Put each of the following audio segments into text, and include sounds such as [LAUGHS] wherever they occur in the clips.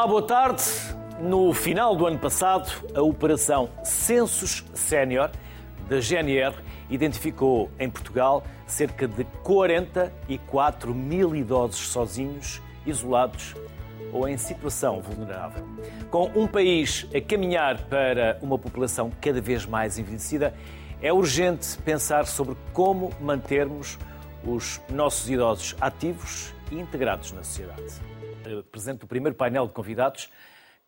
Olá, boa tarde. No final do ano passado, a Operação Census Sénior da GNR identificou em Portugal cerca de 44 mil idosos sozinhos, isolados ou em situação vulnerável. Com um país a caminhar para uma população cada vez mais envelhecida, é urgente pensar sobre como mantermos os nossos idosos ativos e integrados na sociedade. Apresento o primeiro painel de convidados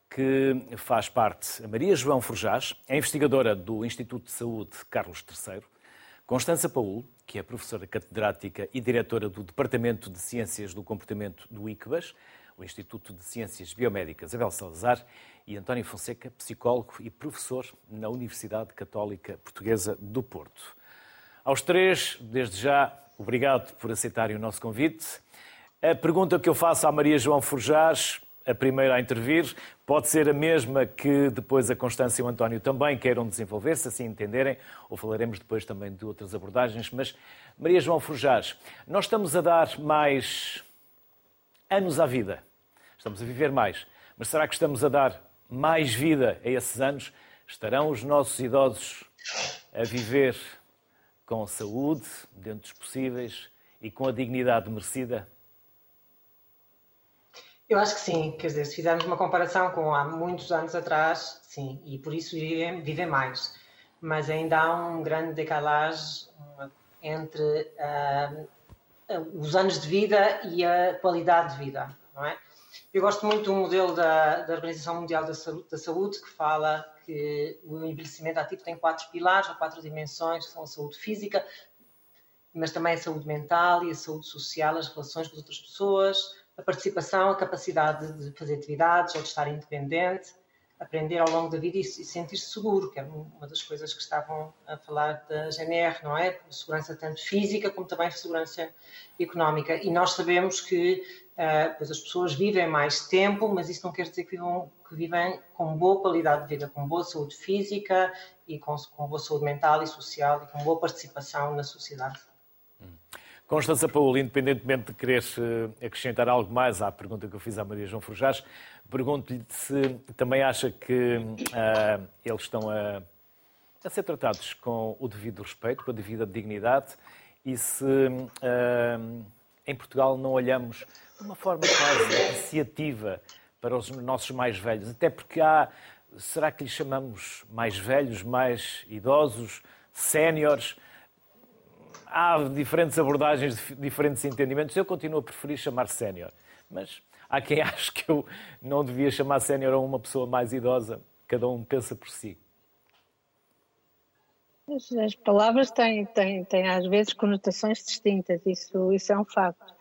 que faz parte a Maria João Forjás, é investigadora do Instituto de Saúde Carlos III, Constança Paul, que é professora catedrática e diretora do Departamento de Ciências do Comportamento do ICBAS, o Instituto de Ciências Biomédicas Abel Salazar, e António Fonseca, psicólogo e professor na Universidade Católica Portuguesa do Porto. Aos três, desde já, obrigado por aceitarem o nosso convite. A pergunta que eu faço à Maria João Forjás, a primeira a intervir, pode ser a mesma que depois a Constância e o António também queiram desenvolver, se assim entenderem, ou falaremos depois também de outras abordagens. Mas, Maria João Forjás, nós estamos a dar mais anos à vida. Estamos a viver mais. Mas será que estamos a dar mais vida a esses anos? Estarão os nossos idosos a viver com saúde, dentro dos possíveis e com a dignidade merecida? Eu acho que sim, quer dizer, se fizermos uma comparação com há muitos anos atrás, sim, e por isso vivem, mais. Mas ainda há um grande decalagem entre uh, os anos de vida e a qualidade de vida, não é? Eu gosto muito do modelo da, da Organização Mundial da Saúde, da Saúde, que fala que o envelhecimento ativo tem quatro pilares ou quatro dimensões, que são a saúde física, mas também a saúde mental e a saúde social, as relações com as outras pessoas, a participação, a capacidade de fazer atividades ou de estar independente, aprender ao longo da vida e, sentir-se seguro, que é uma das coisas que estavam a falar da GNR, não é? Segurança tanto física como também segurança económica. E nós sabemos que uh, pois as pessoas vivem mais tempo, mas isso não quer dizer que, vivem, que vivem com boa qualidade de vida, com boa saúde física e com, com boa saúde mental e social e com boa participação na sociedade. Constança Paulo, independentemente de querer eh, acrescentar algo mais à pergunta que eu fiz à Maria João Forjás, pergunto-lhe se também acha que uh, eles estão a, a, ser tratados com o devido respeito, com a devida dignidade e se uh, em Portugal não olhamos de uma forma quase iniciativa para os nossos mais velhos, até porque há, será que lhes chamamos mais velhos, mais idosos, séniores? Há diferentes abordagens, diferentes entendimentos. Eu continuo a preferir chamar sénior, mas há quem [LAUGHS] ache que eu não devia chamar sénior a uma pessoa mais idosa. Cada um pensa por si. As palavras têm, têm, têm às vezes conotações distintas, isso, isso é um facto.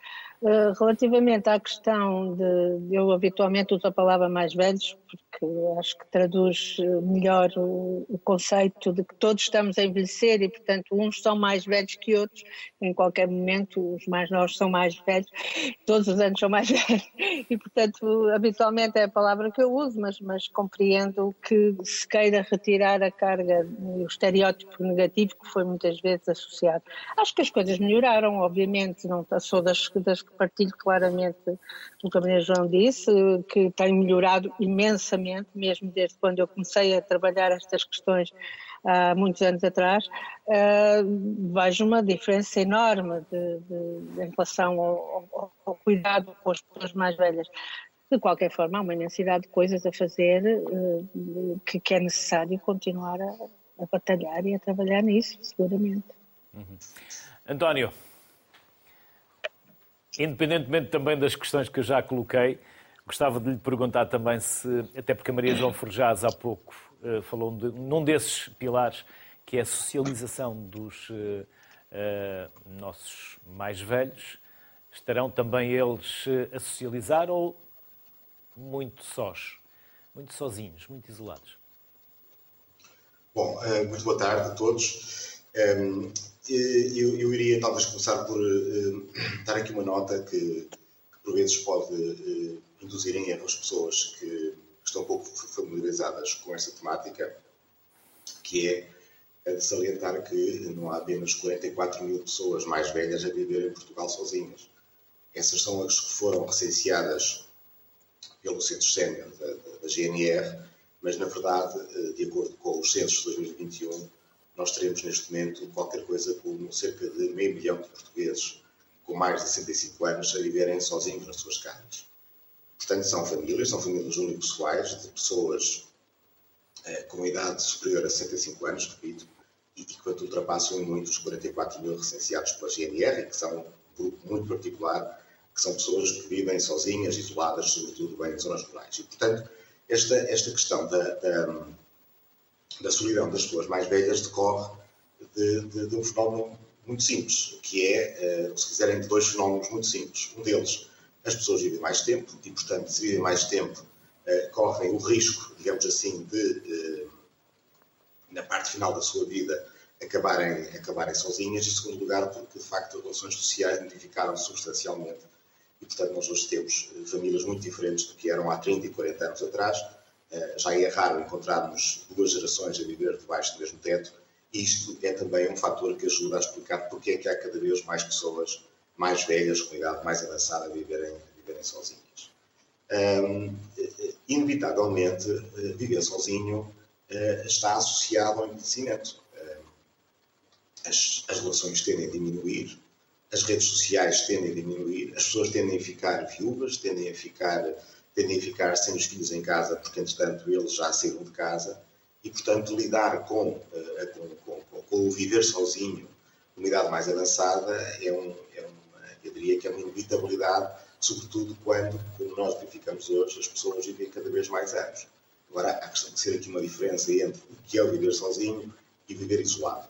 Eh, relativamente à questão de. Eu habitualmente uso a palavra mais velhos, porque acho que traduz eh, melhor o, o, conceito de que todos estamos a envelhecer e, portanto, uns são mais velhos que outros. Em qualquer momento, os mais novos são mais velhos, todos os anos são mais [LAUGHS] velhos. E, portanto, habitualmente é a palavra que eu uso, mas, mas compreendo que se queira retirar a carga, o estereótipo negativo que foi muitas vezes associado. Acho que as coisas melhoraram, obviamente, não sou das, das que partilho claramente o que a Maria João disse, que tem melhorado imensamente, mesmo desde quando eu comecei a trabalhar estas questões há muitos anos atrás, uh, vejo uma diferença enorme de, de, em relação ao, ao, ao, cuidado com as pessoas mais velhas. De qualquer forma, há uma imensidade de coisas a fazer uh, que, que, é necessário continuar a, a, batalhar e a trabalhar nisso, seguramente. Uhum. António, Independentemente também das questões que eu já coloquei, gostava de lhe perguntar também se, até porque a Maria João Forjás há pouco uh, falou de, num desses pilares, que é a socialização dos uh, nossos mais velhos, estarão também eles a socializar ou muito sós, muito sozinhos, muito isolados? Bom, muito boa tarde a todos. Um, eu, eu, iria talvez começar por dar aqui uma nota que, que por vezes pode induzir em erro as pessoas que estão pouco familiarizadas com esta temática, que é a de salientar que não há apenas 44 mil pessoas mais velhas a viver em Portugal sozinhas. Essas são as que foram recenseadas pelo Centro Sénior da, da, GNR, mas na verdade, eh, de acordo com os censos de 2021, nós teremos neste momento qualquer coisa como cerca de meio milhão de portugueses com mais de 65 anos a viverem sozinhos nas suas casas. Portanto, são famílias, são famílias unipessoais de pessoas eh, com idade superior a 65 anos, repito, e que quanto ultrapassam em muitos 44 mil recenseados pela GNR, que são um grupo muito particular, que são pessoas que vivem sozinhas, isoladas, sobretudo bem em zonas rurais. E, portanto, esta, esta questão da, da, da solidão das pessoas mais velhas decorre de, de, de um fenómeno muito simples, que é, eh, se quiserem, de dois fenómenos muito simples. Um deles, as pessoas vivem mais tempo e, portanto, se vivem mais tempo, eh, correm o risco, digamos assim, de, eh, na parte final da sua vida, acabarem, acabarem sozinhas. Em segundo lugar, porque, de facto, as relações sociais modificaram substancialmente e, portanto, nós hoje temos famílias muito diferentes do que eram há 30 e 40 anos atrás. Já é raro encontrarmos duas gerações a viver debaixo do mesmo teto isto é também um fator que ajuda a explicar porque é que há cada vez mais pessoas mais velhas, com idade mais avançada, viverem, viverem sozinhas. Um, inevitavelmente, eh, viver sozinho uh, está associado ao envelhecimento. Uh, as, as, relações tendem a diminuir, as redes sociais tendem a diminuir, as pessoas tendem a ficar viúvas, tendem a ficar, tendem a ficar sem os filhos em casa, porque, entretanto, eles já saíram de casa e, portanto, lidar com, eh, com, com, com o viver sozinho numa idade mais avançada é, um, é eu diria que é uma inevitabilidade, sobretudo quando, como nós verificamos hoje, as pessoas vivem cada vez mais anos. Agora, há questão de ser aqui uma diferença entre o que é viver sozinho e viver isolado.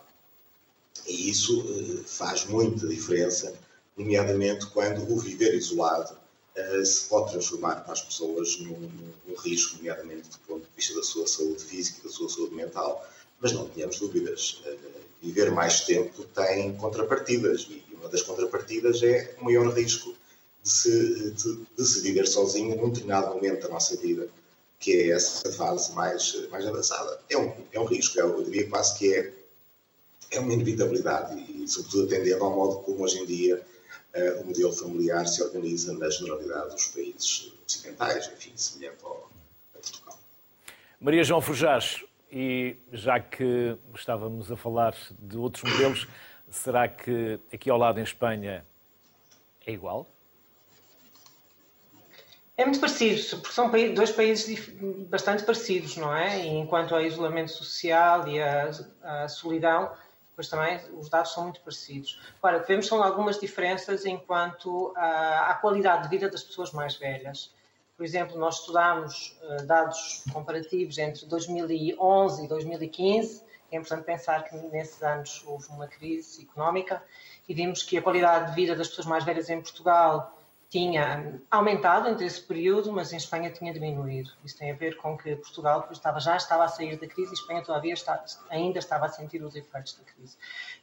E isso uh, faz muita diferença, nomeadamente quando o viver isolado uh, se pode transformar para as pessoas num, num, risco, nomeadamente do ponto de vista da sua saúde física e da sua saúde mental, mas não tenhamos dúvidas. Uh, viver mais tempo tem contrapartidas e uma das contrapartidas é o maior risco de se, de, de se viver sozinho num determinado momento da nossa vida, que é essa fase mais, mais avançada. É um, é um risco, é, eu diria quase que é, é uma inevitabilidade e, sobretudo, atendendo ao modo como hoje em dia uh, o modelo familiar se organiza na generalidade dos países ocidentais, enfim, semelhante ao, a Portugal. Maria João Forjás, e já que estávamos a falar de outros modelos, será que aqui ao lado em Espanha é igual? É muito parecido, porque são dois países bastante parecidos, não é? E enquanto ao isolamento social e a, solidão, mas também os dados são muito parecidos. Agora, o que vemos são algumas diferenças enquanto à, qualidade de vida das pessoas mais velhas. Por exemplo, nós estudamos uh, dados comparativos entre 2011 e 2015. É importante pensar que nesses anos houve uma crise económica e vimos que a qualidade de vida das pessoas mais velhas em Portugal tinha aumentado entre esse período, mas em Espanha tinha diminuído. Isso tem a ver com que Portugal estava, já estava a sair da crise e Espanha todavia está, ainda estava a sentir os efeitos da crise.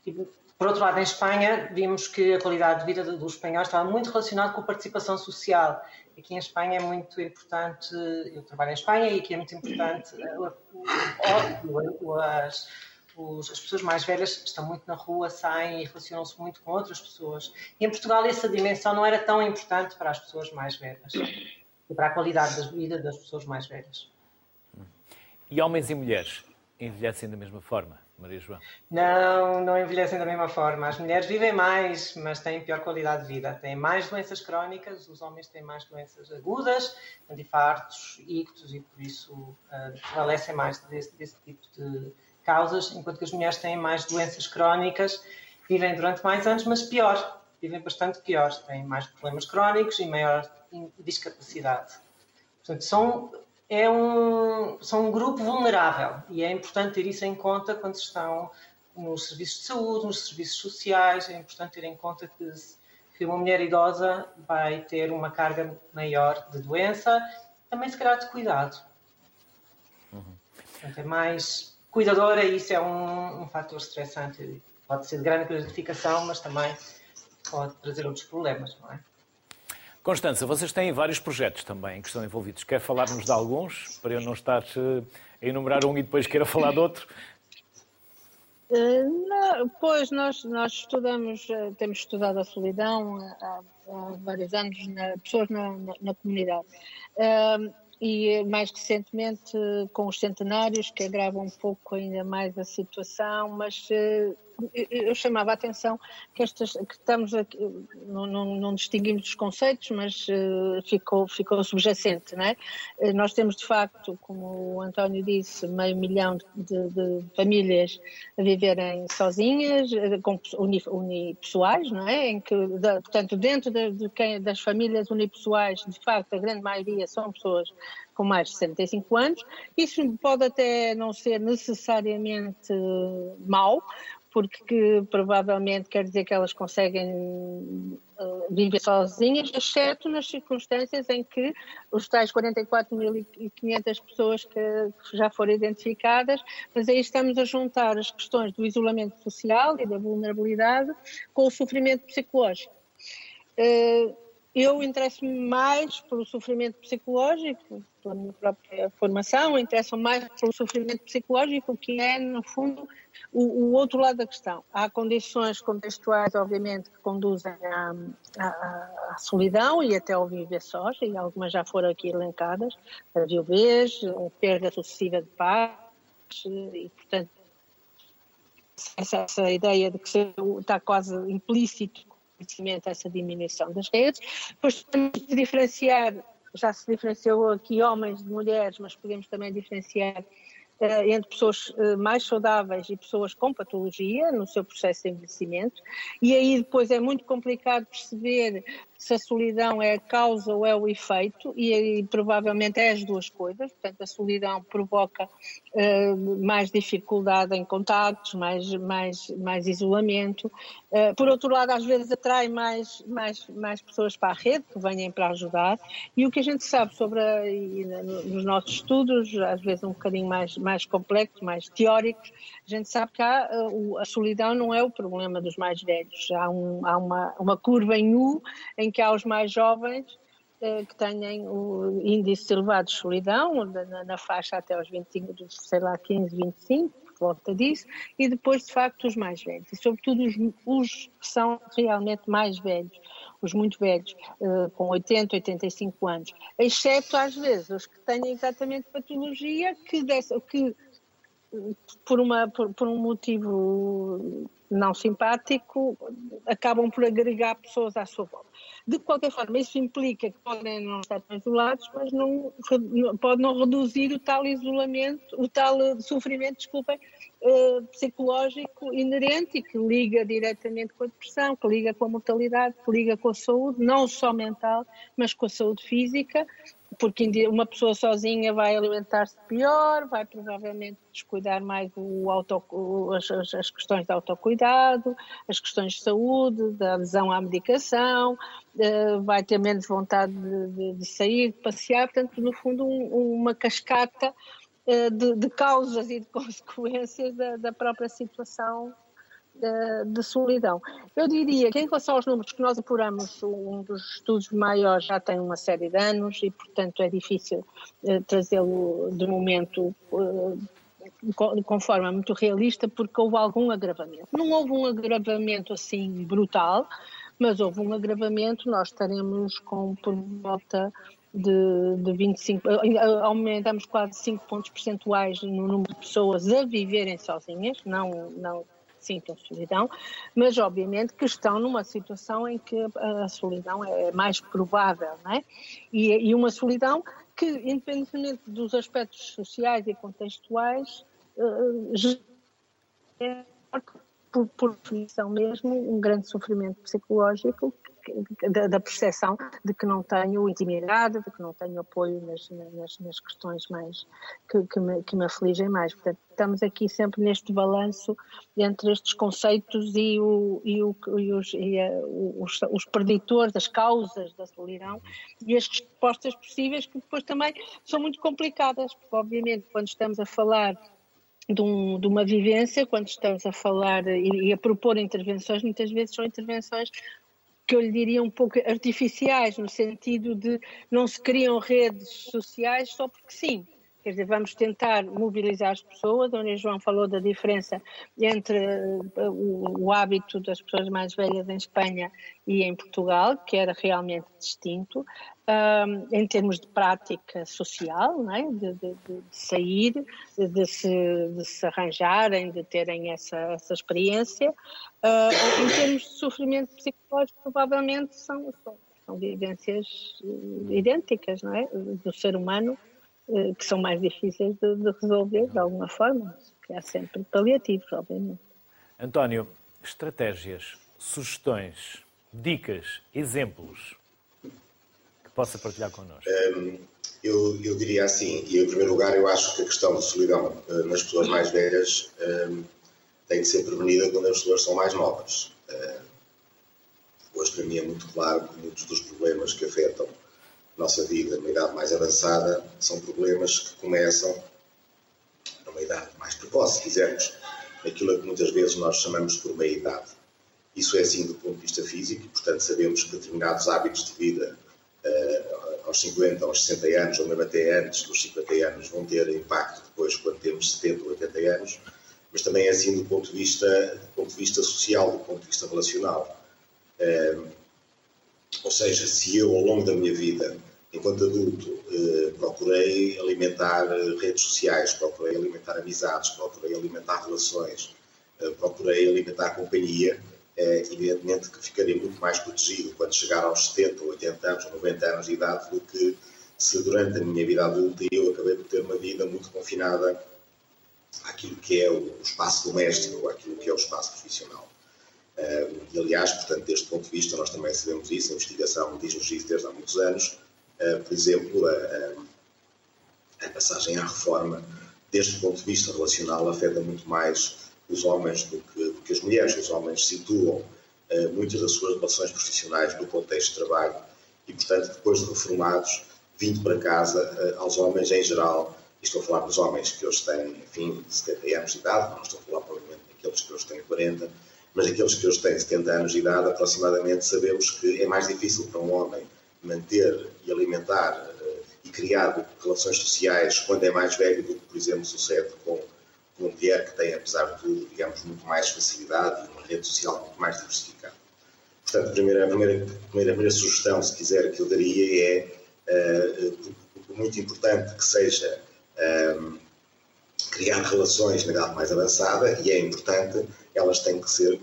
E, por outro lado, em Espanha, vimos que a qualidade de vida dos espanhóis estava muito relacionada com a participação social. Aqui em Espanha é muito importante, eu trabalho em Espanha e aqui é muito importante óbvio, as, os, as pessoas mais velhas estão muito na rua, saem e relacionam-se muito com outras pessoas. E em Portugal essa dimensão não era tão importante para as pessoas mais velhas e para a qualidade da vida das pessoas mais velhas. E homens e mulheres envelhecem da mesma forma, Maria João? Não, não envelhecem da mesma forma. As mulheres vivem mais, mas têm pior qualidade de vida. Têm mais doenças crónicas, os homens têm mais doenças agudas, infartos, ictos, e por isso uh, prevalecem mais desse, desse tipo de causas, enquanto que as mulheres têm mais doenças crónicas, vivem durante mais anos, mas pior, vivem bastante pior, têm mais problemas crónicos e maior discapacidade. Portanto, são, é um, são um grupo vulnerável e é importante ter isso em conta quando estão nos serviços de saúde, nos serviços sociais, é importante ter em conta que, que uma mulher idosa vai ter uma carga maior de doença, também se calhar de cuidado. Uhum. Portanto, é mais cuidadora, isso é um, um fator estressante. Pode ser de grande gratificação, mas também pode trazer outros problemas, não é? Constança, vocês têm vários projetos também que estão envolvidos. Quer falar-nos de alguns, para eu não estar eh, a enumerar um e depois queira falar de outro? não, pois nós, nós estudamos, temos estudado a solidão há, há vários anos, na, pessoas na, na, na comunidade. Uh, e mais recentemente com os centenários, que agravam um pouco ainda mais a situação, mas eu chamava a atenção que, estas, que estamos aqui, não, não, não distinguimos os conceitos, mas uh, ficou, ficou subjacente, não é? Uh, nós temos de facto, como o António disse, meio milhão de, de famílias a viverem sozinhas, uh, com unipessoais, não é? Em que, de, portanto, dentro de, de quem, das famílias unipessoais, de facto, a grande maioria são pessoas com mais de 65 anos. Isso pode até não ser necessariamente mau, porque provavelmente quer dizer que elas conseguem uh, viver sozinhas, exceto nas circunstâncias em que os tais 44.500 pessoas que, já foram identificadas, mas aí estamos a juntar as questões do isolamento social e da vulnerabilidade com o sofrimento psicológico. Uh, eu interesso-me mais pelo sofrimento psicológico, pela minha própria formação, interesso mais pelo sofrimento psicológico, que é, no fundo, o, o, outro lado da questão. Há condições contextuais, obviamente, que conduzem à, à, à solidão e até ao viver sós, e algumas já foram aqui elencadas, a viuvez, a perda sucessiva de paz, e, portanto, essa, essa ideia de que está quase implícito conhecimento essa diminuição das redes. Depois diferenciar, já se diferenciou aqui homens de mulheres, mas podemos também diferenciar entre pessoas uh, mais saudáveis e pessoas com patologia no seu processo de envelhecimento. E aí depois é muito complicado perceber se a solidão é a causa ou é o efeito, e, e provavelmente é as duas coisas. Portanto, a solidão provoca uh, mais dificuldade em contatos, mais, mais, mais isolamento. Uh, por outro lado, às vezes atrai mais, mais, mais pessoas para a rede que venham para ajudar. E o que a gente sabe sobre, a, nos nossos estudos, às vezes um bocadinho mais, mais complexos, mais teóricos, a gente sabe que há, uh, a solidão não é o problema dos mais velhos. Há, um, há uma, uma curva em U em em que há os mais jovens eh, que têm o índice elevado de solidão, na, na, faixa até aos 25, sei lá, 15, 25, por volta disso, e depois, de facto, os mais velhos, e sobretudo os, os que são realmente mais velhos, os muito velhos, eh, com 80, 85 anos, exceto às vezes os que têm exatamente patologia que, dessa, que por, uma, por, por, um motivo não simpático, acabam por agregar pessoas à sua volta. De qualquer forma, isso implica que podem não estar isolados, mas não, pode não reduzir o tal isolamento, o tal eh, sofrimento, desculpem, eh, psicológico inerente e que liga diretamente com a depressão, que liga com a mortalidade, que liga com a saúde, não só mental, mas com a saúde física porque uma pessoa sozinha vai alimentar-se pior, vai provavelmente descuidar mais o auto, as, as, questões de autocuidado, as questões de saúde, da adesão à medicação, uh, vai ter menos vontade de, de, sair, de passear, portanto, no fundo, um, uma cascata uh, de, de, causas e de [LAUGHS] consequências da, da própria situação de solidão. Eu diria que em relação aos números que nós apuramos, um dos estudos maiores já tem uma série de anos e, portanto, é difícil uh, trazê-lo de momento uh, com forma muito realista, porque houve algum agravamento. Não houve um agravamento assim brutal, mas houve um agravamento, nós estaremos com por volta de, de 25, eh, aumentamos quase 5 pontos percentuais no número de pessoas a viverem sozinhas, não, não sintam solidão, mas obviamente que estão numa situação em que a solidão é mais provável, não é? E, e uma solidão que, independentemente dos aspectos sociais e contextuais, é, por, por definição mesmo, um grande sofrimento psicológico da, da percepção de que não tenho intimidade, de que não tenho apoio nas, nas, nas questões mais que, que, me, que me afligem mais. Portanto, estamos aqui sempre neste balanço entre estes conceitos e, o, e, o, e, os, e a, os, os preditores, as causas da solidão e as respostas possíveis que depois também são muito complicadas, porque obviamente quando estamos a falar de, um, de, uma vivência, quando estamos a falar e, e, a propor intervenções, muitas vezes são intervenções que eu lhe diria um pouco artificiais, no sentido de não se criam redes sociais só porque sim. Quer dizer, vamos tentar mobilizar as pessoas. A João falou da diferença entre uh, o, o, hábito das pessoas mais velhas em Espanha e em Portugal, que era realmente distinto, um, em termos de prática social, é? de, de, de, sair, de se, de se arranjarem, de terem essa, essa experiência. Uh, em termos de sofrimento psicológico, provavelmente são, são, são vivências uh, idênticas não é? do ser humano, que são mais difíceis de, de, resolver de alguma forma, que há sempre paliativos, obviamente. António, estratégias, sugestões, dicas, exemplos possa partilhar connosco? Um, eu, eu, diria assim, e em primeiro lugar, eu acho que a questão da solidão uh, nas pessoas mais velhas um, tem de ser prevenida quando as pessoas são mais novas. Uh, hoje, para mim, é muito claro que muitos dos problemas que afetam nossa vida numa idade mais avançada são problemas que começam numa idade mais precoce, se quisermos, naquilo que muitas vezes nós chamamos por meia-idade. Isso é assim do ponto de vista físico e, portanto, sabemos que determinados hábitos de vida uh, aos 50, aos 60 anos, ou mesmo até antes dos 50 anos, vão ter impacto depois quando temos 70 ou 80 anos, mas também é assim do ponto de vista, do ponto de vista social, do ponto de vista relacional. Uh, ou seja, se eu ao longo da minha vida, enquanto adulto, uh, procurei alimentar redes sociais, procurei alimentar amizades, procurei alimentar relações, procurei alimentar companhia, é, evidentemente que ficarei muito mais protegido quando chegar aos 70, 80 anos ou 90 anos de idade do que se durante a minha vida adulta eu acabei por ter uma vida muito confinada àquilo que é o espaço doméstico àquilo que é o espaço profissional. e, aliás, portanto, deste ponto de vista, nós também sabemos isso, a investigação diz-nos isso desde há muitos anos. Por exemplo, a, a, passagem à reforma, deste ponto de vista relacional, afeta muito mais os homens do que, do que as mulheres. Os homens situam uh, muitas das suas relações profissionais no contexto de trabalho e, portanto, depois de reformados, vindo para casa, uh, aos homens em geral, e estou a falar dos homens que hoje têm, enfim, 70 anos de idade, não estou a falar provavelmente daqueles que hoje têm 40, mas aqueles que hoje têm 70 anos de idade, aproximadamente, sabemos que é mais difícil para um homem manter e alimentar uh, e criar relações sociais quando é mais velho do que, por exemplo, sucede com uma mulher que tem, apesar de tudo, digamos, muito mais facilidade e uma rede social muito mais diversificada. Portanto, a primeira, a primeira, a primeira, a primeira sugestão, se quiser, que eu daria é uh, muito importante que seja uh, criar relações na idade mais avançada e é importante, elas têm que ser,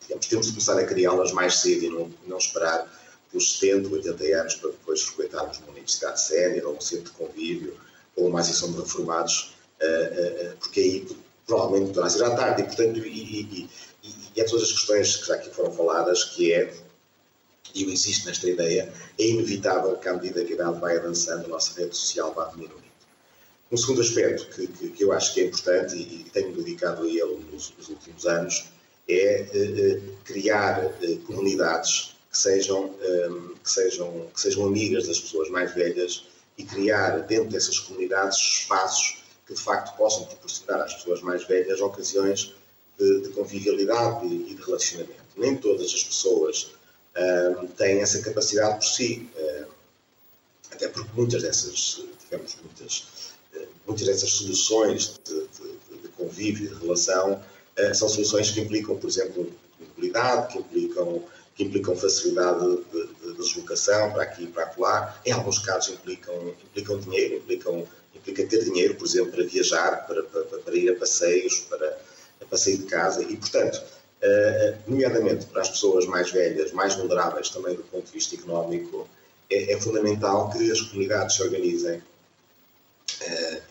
digamos, temos de começar a criá-las mais cedo e não, não esperar pelos 70, 80 anos para depois frequentarmos uma universidade sénior ou um centro de convívio ou uma associação de reformados eh, eh, eh, porque aí provavelmente poderá ser à tarde, e portanto, e, e, e, e é todas as questões que já aqui foram faladas, que é, e eu insisto nesta ideia, é inevitável que à medida que a idade vai avançando, a nossa rede social vá diminuindo. Um segundo aspecto que, que, que, eu acho que é importante e, tenho dedicado a ele nos, nos últimos anos é criar comunidades que sejam, que, sejam, que sejam amigas das pessoas mais velhas e criar dentro dessas comunidades espaços que de facto possam proporcionar às pessoas mais velhas ocasiões de, de convivialidade e, e, de relacionamento. Nem todas as pessoas uh, têm essa capacidade por si, uh, até porque muitas dessas, digamos, muitas, muitas dessas soluções de, de, de convívio, de relação, são soluções que implicam, por exemplo, mobilidade, que implicam implicam facilidade de, de, deslocação para aqui e para lá. Em alguns casos implicam, implicam dinheiro, implicam implica ter dinheiro, por exemplo, para viajar, para, para, para ir a passeios, para a passeio de casa e, portanto, uh, nomeadamente para as pessoas mais velhas, mais vulneráveis também do ponto de vista económico, é, é fundamental que as comunidades se organizem, uh,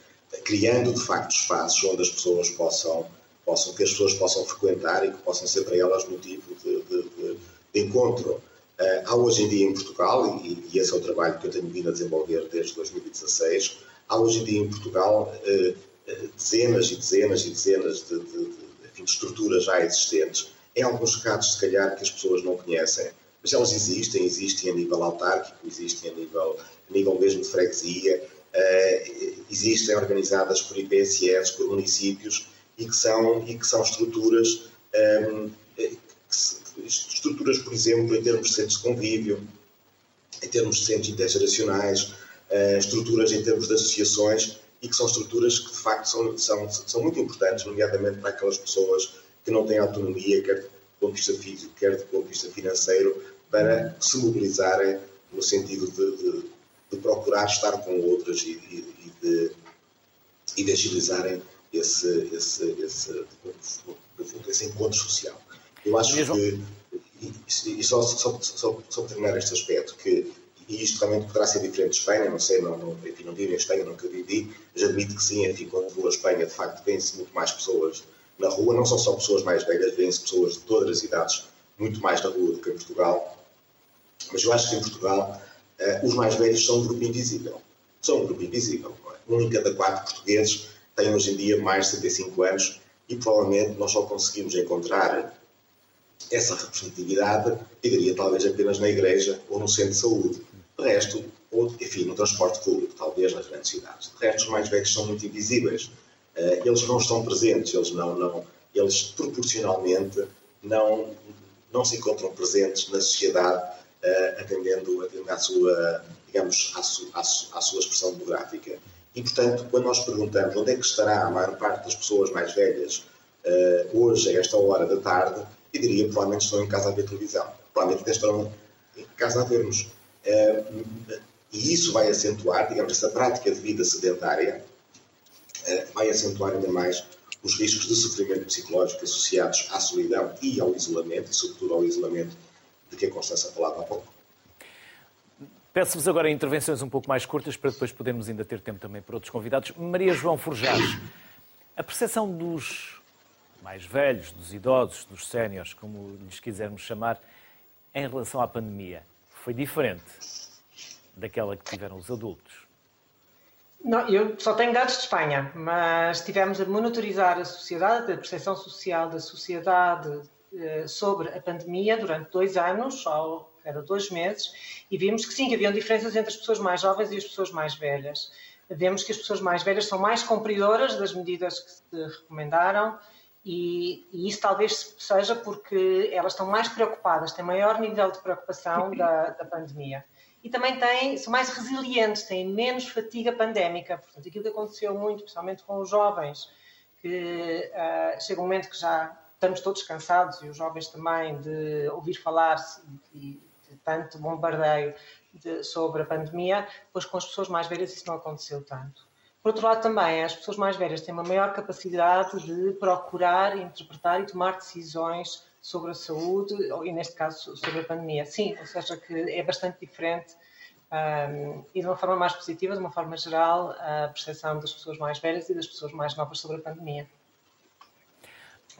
criando de facto espaços onde as pessoas possam, possam, que as pessoas possam frequentar e que possam ser para elas motivo de, de, de, de encontro. Uh, há hoje em dia em Portugal, e, e, esse é o trabalho que eu tenho vindo a desenvolver desde 2016, Há hoje em dia em Portugal eh, eh, dezenas e dezenas e dezenas de, de, de, de estruturas já existentes, em alguns casos, se calhar, que as pessoas não conhecem, mas elas existem, existem a nível autárquico, existem a nível, a nível mesmo de freguesia, uh, existem organizadas por IPSS, por municípios, e que são, e que são estruturas, um, ehm, estruturas, por exemplo, em termos de centros de convívio, em termos de centros intergeracionais, uh, estruturas em termos de associações e que são estruturas que de facto são, são, são muito importantes, nomeadamente para aquelas pessoas que não têm autonomia, quer do ponto de vista físico, quer do ponto de vista financeiro, para se mobilizarem no sentido de, de, de procurar estar com outras e, e, e, de, e de agilizarem esse, esse, esse, esse encontro social. Eu acho que, e, só, só, só, só terminar este aspecto, que e isto realmente poderá ser diferente de Espanha, não sei, não, não, enfim, não vivo em Espanha, nunca vivi, mas admito que sim, enfim, quando vou a Espanha, de facto, vêm-se muito mais pessoas na rua, não são só pessoas mais velhas, vêm-se pessoas de todas as idades muito mais na rua do que em Portugal, mas eu acho que em Portugal uh, os mais velhos são um grupo invisível, são um grupo invisível, é? um em cada quatro portugueses tem hoje em dia mais de 75 anos e provavelmente nós só conseguimos encontrar essa representatividade, diria talvez apenas na igreja ou no centro de saúde. De resto, ou, enfim, no transporte público, talvez nas grandes cidades. De resto, os mais velhos são muito invisíveis. Uh, eles não estão presentes, eles não, não, eles proporcionalmente não, não se encontram presentes na sociedade, uh, atendendo, atendendo à sua, digamos, à, su, à, su, à sua expressão demográfica. E, portanto, quando nós perguntamos onde é que estará a maior parte das pessoas mais velhas uh, hoje, a esta hora da tarde, eu diria provavelmente estão em casa a ver televisão. Provavelmente até estão em casa a vermos. Eh, e isso vai acentuar, digamos, essa prática de vida sedentária, eh, vai acentuar ainda mais os riscos de sofrimento psicológico associados à solidão e ao isolamento, e sobretudo ao isolamento de que a Constância falava há pouco. Peço-vos agora intervenções um pouco mais curtas para depois podermos ainda ter tempo também para outros convidados. Maria João Forjás, a percepção dos mais velhos, dos idosos, dos séniores, como lhes quisermos chamar, em relação à pandemia foi diferente daquela que tiveram os adultos? Não, eu só tenho dados de Espanha, mas tivemos a monitorizar a sociedade, a percepção social da sociedade eh, sobre a pandemia durante dois anos, ou cada dois meses, e vimos que sim, que haviam diferenças entre as pessoas mais jovens e as pessoas mais velhas. Vemos que as pessoas mais velhas são mais cumpridoras das medidas que se recomendaram, e, e, isso talvez seja porque elas estão mais preocupadas, têm maior nível de preocupação da, da pandemia. E também têm, são mais resilientes, têm menos fatiga pandémica. Portanto, aquilo que aconteceu muito, principalmente com os jovens, que uh, chega um momento que já estamos todos cansados, e os jovens também, de ouvir falar de, de tanto bombardeio de, sobre a pandemia, depois com as pessoas mais velhas isso não aconteceu tanto. Por outro lado, também, as pessoas mais velhas têm uma maior capacidade de procurar, interpretar e tomar decisões sobre a saúde, e neste caso sobre a pandemia. Sim, ou seja, que é bastante diferente um, e de uma forma mais positiva, de uma forma geral, a percepção das pessoas mais velhas e das pessoas mais novas sobre a pandemia.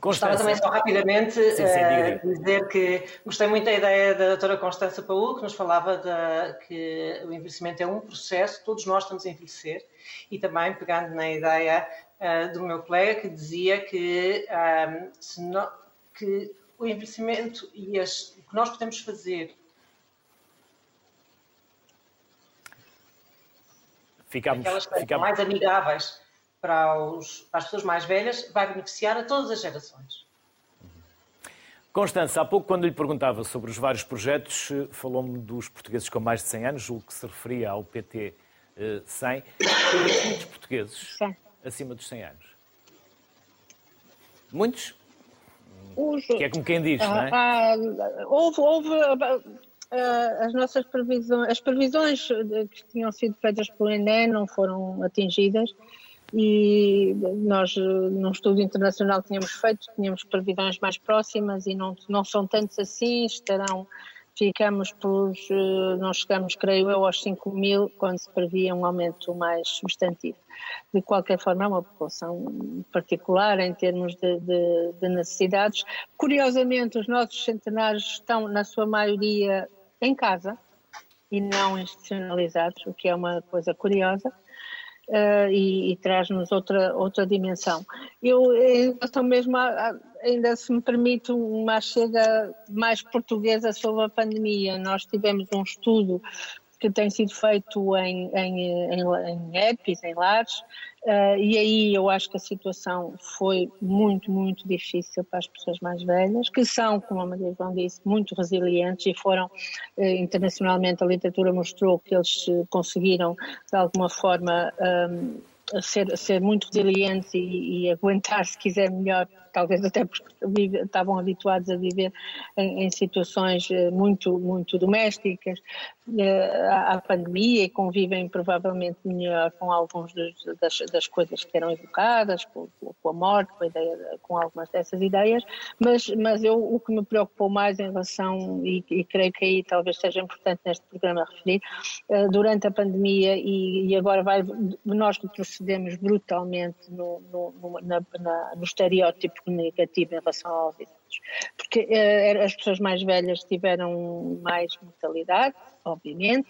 Gostava também só rapidamente sim, sim, uh, dizer que gostei muito da ideia da doutora Constança Paul, que nos falava de, que o envelhecimento é um processo, todos nós estamos a envelhecer, e também pegando na ideia uh, do meu colega que dizia que, um, não, que o envelhecimento e as, o que nós podemos fazer ficamos, aquelas ficamos... mais amigáveis para, os, para as pessoas mais velhas vai beneficiar a todas as gerações. Constança, há pouco, quando lhe perguntava sobre os vários projetos, falou-me dos portugueses com mais de 100 anos, o que se referia ao PT 100. Eh, muitos portugueses Sim. acima dos 100 anos? Muitos? Os... Que é como quem diz, ah, não é? Ah, houve, houve ah, as nossas previsões, as previsões que tinham sido feitas pelo INE não foram atingidas e nós num estudo internacional tínhamos feito, tínhamos previsões mais próximas e não, não são tantos assim, estarão, ficamos pelos, eh, não chegamos, creio eu, aos 5 mil, quando se previa um aumento mais substantivo. De qualquer forma, é uma população particular em termos de, de, de necessidades. Curiosamente, os nossos centenários estão, na sua maioria, em casa e não institucionalizados, o que é uma coisa curiosa uh, e, e traz-nos outra, outra dimensão. Eu, então mesmo, ainda se me permite uma chega mais portuguesa sobre a pandemia. Nós tivemos um estudo que tem sido feito em, em, em, em EPIs, em lares, uh, e aí eu acho que a situação foi muito, muito difícil para as pessoas mais velhas, que são, como a Maria João disse, muito resilientes e foram, uh, internacionalmente, a literatura mostrou que eles conseguiram, de alguma forma, um, ser, ser muito resilientes e, e aguentar, se quiser, melhor talvez até porque estavam habituados a viver em, em, situações eh, muito, muito domésticas. Eh, à, à, pandemia e convivem provavelmente melhor com algumas das, das coisas que eram evocadas, com, com, a morte, com, a ideia, com algumas dessas ideias, mas, mas eu, o que me preocupou mais em relação, e, e creio que aí talvez seja importante neste programa referir, eh, durante a pandemia e, e agora vai, nós retrocedemos brutalmente no, no, na, na, no estereótipo negativo em relação aos idosos. Porque uh, as pessoas mais velhas tiveram mais mortalidade, obviamente,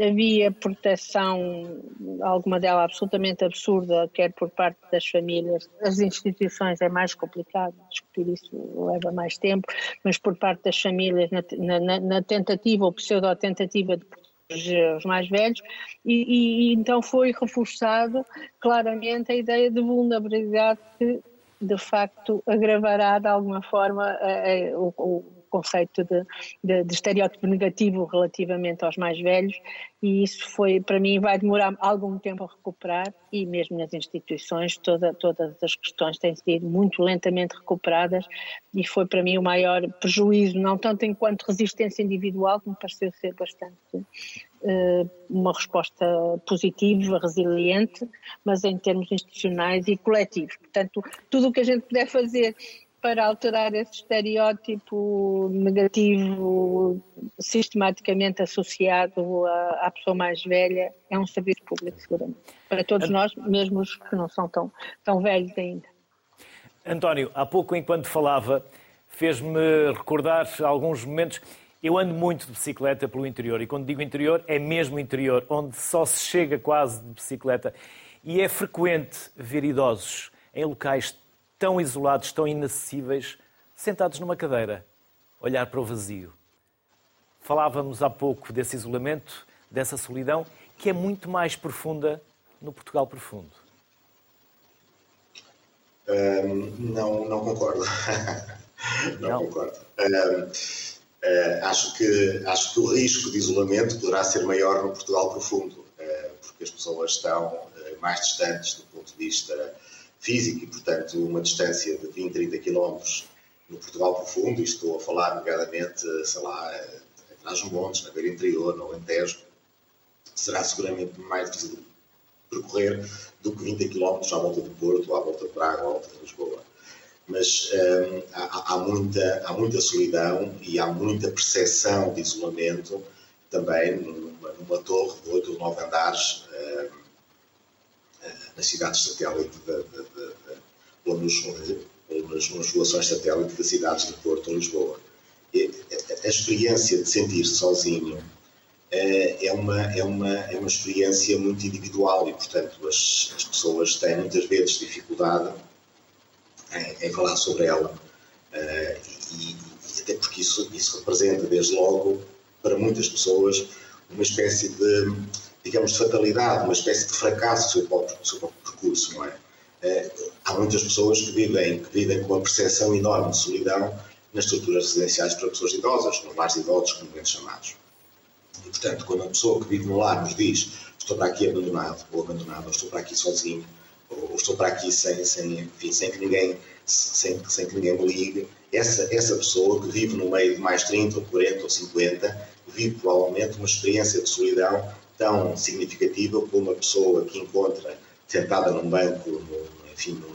havia proteção, alguma dela absolutamente absurda, quer por parte das famílias, as instituições é mais complicado, discutir isso leva mais tempo, mas por parte das famílias, na, na, na tentativa ou pseudo-tentativa de os mais velhos, e, e, então foi reforçado claramente a ideia de vulnerabilidade que de facto agravará de alguma forma uh, uh, o, o, conceito de, de, de, estereótipo negativo relativamente aos mais velhos. E isso foi, para mim, vai demorar algum tempo a recuperar. E mesmo nas instituições toda, todas as questões têm sido muito lentamente recuperadas. E foi para mim o maior prejuízo, não tanto enquanto resistência individual, que me pareceu ser bastante uma resposta positiva, resiliente, mas em termos institucionais e coletivos. Portanto, tudo o que a gente puder fazer para alterar esse estereótipo negativo sistematicamente associado à, à, pessoa mais velha é um serviço público, seguramente. Para todos nós, mesmo os que não são tão, tão velhos ainda. António, há pouco, enquanto falava, fez-me recordar alguns momentos. Eu ando muito de bicicleta pelo interior, e quando digo interior, é mesmo interior, onde só se chega quase de bicicleta. E é frequente ver idosos em locais tão isolados, tão inacessíveis, sentados numa cadeira, olhar para o vazio. Falávamos há pouco desse isolamento, dessa solidão, que é muito mais profunda no Portugal profundo. Um, não, não concordo. [LAUGHS] não, não, concordo. Um, uh, acho, que, acho que o risco de isolamento poderá ser maior no Portugal profundo, uh, porque as pessoas estão uh, mais distantes do ponto de vista físico e, portanto, uma distância de 20, 30 quilómetros no Portugal profundo, e estou a falar nomeadamente, sei lá, atrás dos montes, na beira interior, no Alentejo, será seguramente mais difícil de percorrer do que 20 quilómetros à volta do Porto, à volta de Braga, à volta de Lisboa. Mas hum, há, há, muita, há muita solidão e há muita percepção de isolamento também numa, numa torre de 8 ou 9 andares hum, nas cidades satélite, de, de, de, ou, nos, ou nas, relações satélite das cidades de Porto ou Lisboa. A, a experiência de sentir-se sozinho é, é uma, é, uma, é uma experiência muito individual e, portanto, as, as pessoas têm muitas vezes dificuldade em, em falar sobre ela. Uh, e, e, até porque isso, isso representa, desde logo, para muitas pessoas, uma espécie de digamos, de fatalidade, uma espécie de fracasso do seu próprio, do seu próprio percurso, não é? é? Há muitas pessoas que vivem, que vivem com uma percepção enorme de solidão nas estruturas residenciais para pessoas idosas, nos lares idosos, bem chamados. E, portanto, quando a pessoa que vive no lar nos diz estou para aqui abandonado, ou abandonado, ou estou para aqui sozinho, ou estou para aqui sem, sem, enfim, sem, que, ninguém, sem, sem que ninguém me ligue, essa, essa pessoa que vive no meio de mais 30, ou 40, ou 50, vive provavelmente uma experiência de solidão tão significativa como uma pessoa que encontra sentada num banco, no, enfim, num,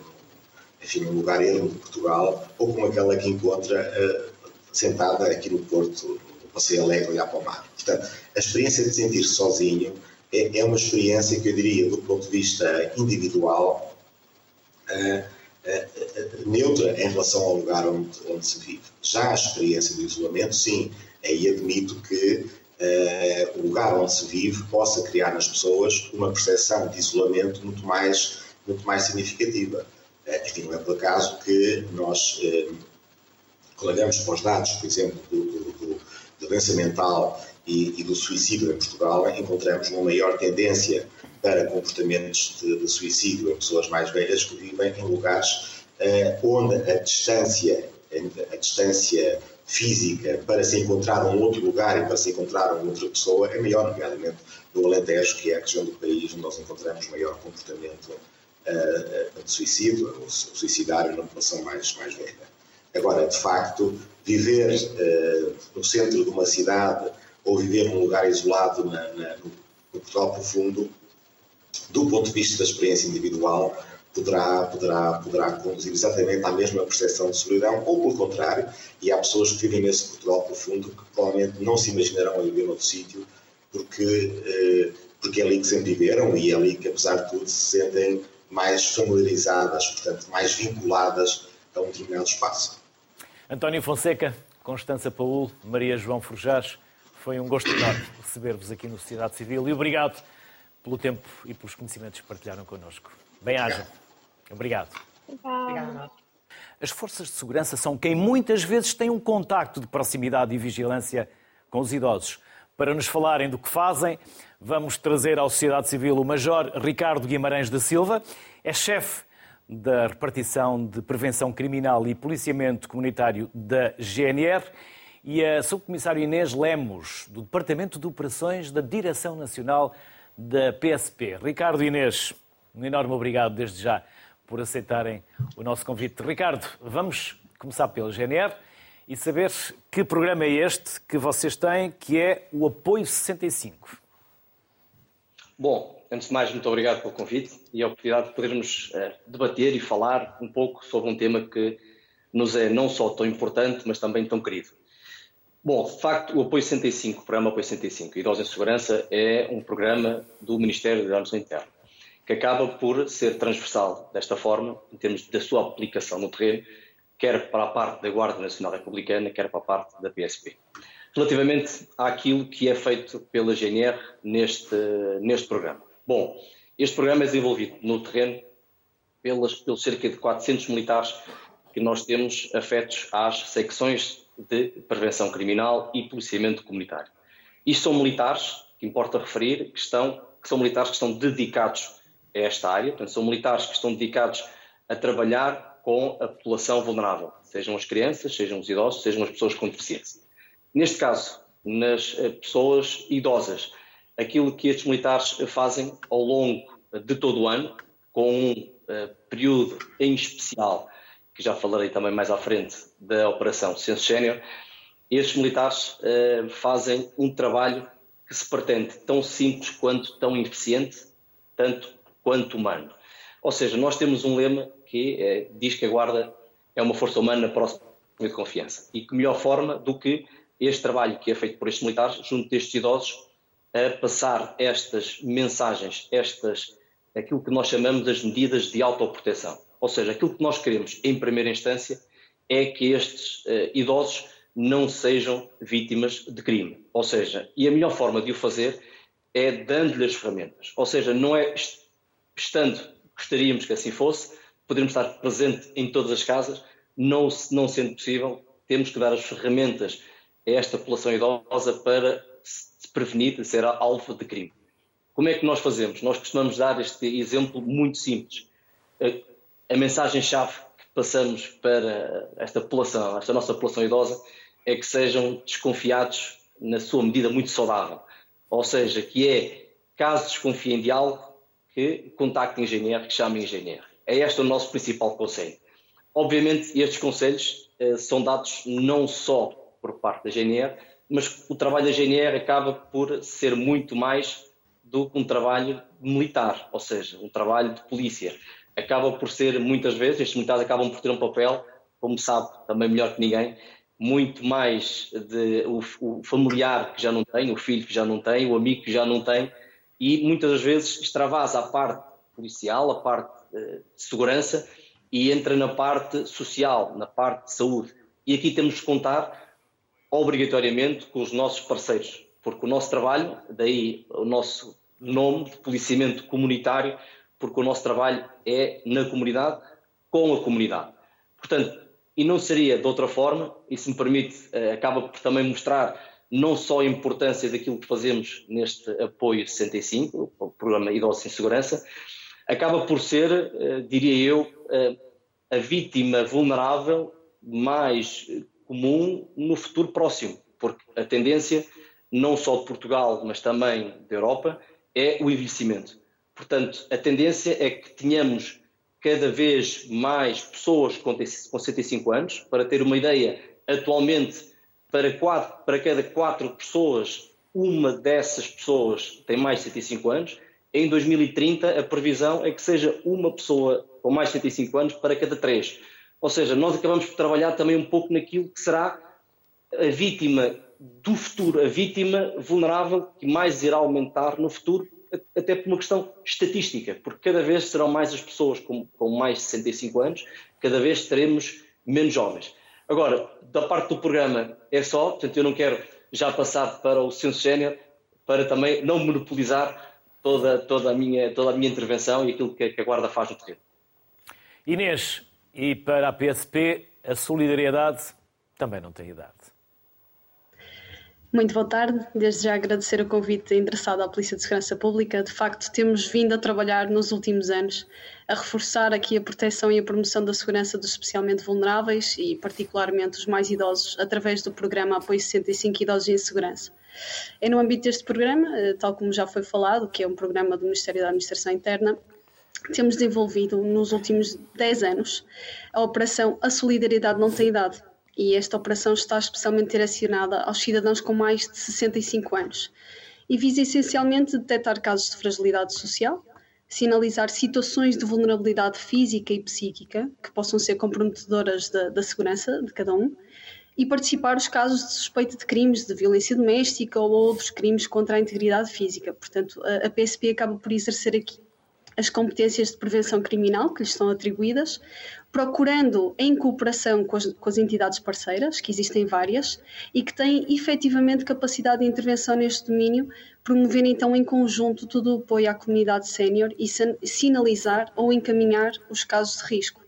enfim, num lugar ermo de Portugal, ou como aquela que encontra uh, sentada aqui no Porto, no Passeio Alegre, olhar para o mar. Portanto, a experiência de sentir-se sozinho é, é, uma experiência que eu diria, do ponto de vista individual, uh, uh, neutra em relação ao lugar onde, onde se vive. Já a experiência do isolamento, sim, aí admito que uh, o lugar onde se vive possa criar nas pessoas uma percepção de isolamento muito mais, muito mais significativa. Uh, enfim, não é por acaso que nós, uh, olhamos para os dados, por exemplo, do, do, do, da doença mental e, e, do suicídio em Portugal, encontramos uma maior tendência para comportamentos de, de suicídio em pessoas mais velhas que vivem em lugares uh, onde a distância, a distância física para se encontrar um outro lugar e para se encontrar uma outra pessoa é maior, nomeadamente no Alentejo, que é a região do país onde nós encontramos maior comportamento uh, de suicídio, ou suicidário na população mais, mais velha. Agora, de facto, viver uh, no centro de uma cidade ou viver num lugar isolado na, na, no, Portugal profundo, do ponto de vista da experiência individual, poderá, poderá, poderá conduzir exatamente à mesma percepção de solidão, ou pelo contrário, e há pessoas que vivem nesse Portugal profundo que provavelmente não se imaginarão a viver noutro sítio, porque, eh, porque é ali que sempre viveram e é ali que, apesar de tudo, se sentem mais familiarizadas, portanto, mais vinculadas a um determinado espaço. António Fonseca, Constança Paul, Maria João Forjares, foi um gosto enorme receber-vos aqui no Sociedade Civil e obrigado pelo tempo e pelos conhecimentos que partilharam connosco. Bem-aja. Obrigado. Obrigado. As forças de segurança são quem muitas vezes tem um contacto de proximidade e vigilância com os idosos. Para nos falarem do que fazem, vamos trazer à sociedade civil o Major Ricardo Guimarães da Silva, é chefe da repartição de prevenção criminal e policiamento comunitário da GNR e a subcomissário Inês Lemos, do Departamento de Operações da Direção Nacional da PSP. Ricardo Inês, um enorme obrigado desde já por aceitarem o nosso convite. Ricardo, vamos começar pelo GNR e saber que programa é este que vocês têm, que é o Apoio 65. Bom, antes de mais, muito obrigado pelo convite e a oportunidade de podermos uh, debater e falar um pouco sobre um tema que nos é não só tão importante, mas também tão querido. Bom, de facto, o Apoio 65, o programa Apoio 65, Idosos em Segurança, é um programa do Ministério da Administração Interna que acaba por ser transversal desta forma, em termos da sua aplicação no terreno, quer para a parte da Guarda Nacional Republicana, quer para a parte da PSP. Relativamente àquilo que é feito pela GNR neste, neste programa. Bom, este programa é desenvolvido no terreno pelas, pelos cerca de 400 militares que nós temos afetos às secções de prevenção criminal e policiamento comunitário. Isto são militares, que importa referir, que, estão, que são militares que estão dedicados a esta área. Portanto, são militares que estão dedicados a trabalhar com a população vulnerável, sejam as crianças, sejam os idosos, sejam as pessoas com deficiência. Neste caso, nas eh, pessoas idosas, aquilo que estes militares fazem ao longo de todo o ano, com um uh, período em especial, que já falarei também mais à frente, da Operação Censo Sénior, estes militares uh, fazem um trabalho que se pretende tão simples quanto tão eficiente, tanto quanto humano. Ou seja, nós temos um lema que é, diz que a Guarda é uma força humana próxima de confiança. E que melhor forma do que este trabalho que é feito por estes militares, junto destes idosos, a passar estas mensagens, estas, aquilo que nós chamamos das medidas de autoproteção. Ou seja, aquilo que nós queremos, em primeira instância, é que estes uh, idosos não sejam vítimas de crime. Ou seja, e a melhor forma de o fazer é dando-lhe as ferramentas. Ou seja, não é estando, gostaríamos que assim fosse, poderíamos estar presente em todas as casas, não, não sendo possível, temos que dar as ferramentas a esta população idosa para se prevenir de ser alvo de crime. Como é que nós fazemos? Nós costumamos dar este exemplo muito simples. A, mensagem-chave que passamos para esta população, esta nossa população idosa, é que sejam desconfiados na sua medida muito saudável. Ou seja, que é, caso desconfiem de algo, que contactem GNR, que chamem GNR. É este o nosso principal conselho. Obviamente, estes conselhos eh, são dados não só por parte da GNR, mas o trabalho da GNR acaba por ser muito mais do que um trabalho militar, ou seja, um trabalho de polícia. Acaba por ser, muitas vezes, estes militares acabam por ter um papel, como sabe também melhor que ninguém, muito mais de o, o familiar que já não tem, o filho que já não tem, o amigo que já não tem, e muitas das vezes extravasa a parte policial, a parte eh, de segurança e entra na parte social, na parte de saúde. E aqui temos de contar obrigatoriamente com os nossos parceiros, porque o nosso trabalho, daí o nosso nome de policiamento comunitário, porque o nosso trabalho é na comunidade, com a comunidade. Portanto, e não seria de outra forma, e se me permite, eh, acaba por também mostrar não só a importância daquilo que fazemos neste apoio 65, o programa Idosos em Segurança, acaba por ser, eh, diria eu, eh, a vítima vulnerável mais comum no futuro próximo, porque a tendência, não só de Portugal, mas também da Europa, é o envelhecimento. Portanto, a tendência é que tenhamos cada vez mais pessoas com 65 anos. Para ter uma ideia, atualmente, para, quatro, para cada quatro pessoas, uma dessas pessoas tem mais de 65 anos. Em 2030, a previsão é que seja uma pessoa com mais de 65 anos para cada três. Ou seja, nós acabamos por trabalhar também um pouco naquilo que será a vítima do futuro, a vítima vulnerável que mais irá aumentar no futuro, até por uma questão estatística, porque cada vez serão mais as pessoas com, com mais de 65 anos, cada vez teremos menos jovens. Agora, da parte do programa é só, portanto eu não quero já passar para o Censo Sénior, para também não monopolizar toda, toda, a minha, toda a minha intervenção e aquilo que, que a Guarda faz no terreno. Inês, e para a PSP, a solidariedade também não tem idade. Muito boa tarde. Desde já agradecer o convite endereçado à Polícia de Segurança Pública. De facto, temos vindo a trabalhar nos últimos anos a reforçar aqui a proteção e a promoção da segurança dos especialmente vulneráveis e particularmente os mais idosos através do programa Apoio 65 Idosos em Segurança. É no âmbito deste programa, eh, tal como já foi falado, que é um programa do Ministério da Administração Interna, temos desenvolvido nos últimos 10 anos a operação A Solidariedade Não Tem Idade. E esta operação está especialmente direcionada aos cidadãos com mais de 65 anos e visa essencialmente detectar casos de fragilidade social, sinalizar situações de vulnerabilidade física e psíquica que possam ser comprometedoras da, da segurança de cada um e participar os casos de suspeita de crimes de violência doméstica ou outros crimes contra a integridade física. Portanto, a, a PSP acaba por exercer aqui as competências de prevenção criminal que lhes são atribuídas, procurando em cooperação com as, com as, entidades parceiras, que existem várias, e que têm efetivamente capacidade de intervenção neste domínio, promover então em conjunto todo o apoio à comunidade sénior e sinalizar ou encaminhar os casos de risco.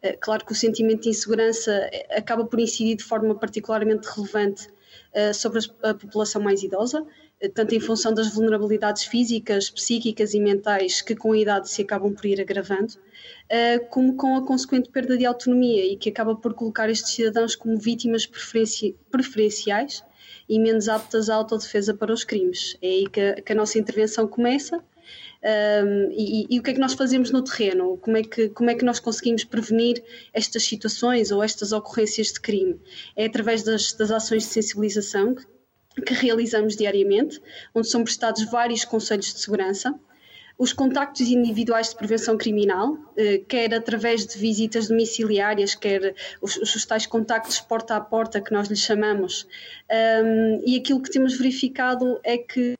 Eh, claro que o sentimento de insegurança eh, acaba por incidir de forma particularmente relevante eh, sobre a população mais idosa, tanto em função das vulnerabilidades físicas, psíquicas e mentais que com a idade se acabam por ir agravando, eh, como com a consequente perda de autonomia e que acaba por colocar estes cidadãos como vítimas preferenci preferenciais e menos aptas à autodefesa para os crimes. É aí que a, que a nossa intervenção começa. Um, e, e, o que é que nós fazemos no terreno? Como é, que, como é que nós conseguimos prevenir estas situações ou estas ocorrências de crime? É através das, das ações de sensibilização realizamos diariamente, onde são prestados vários conselhos de segurança, os contactos individuais de prevenção criminal, eh, quer através de visitas domiciliárias, quer os, os tais contactos porta a porta que nós lhes chamamos. Um, e aquilo que temos verificado é que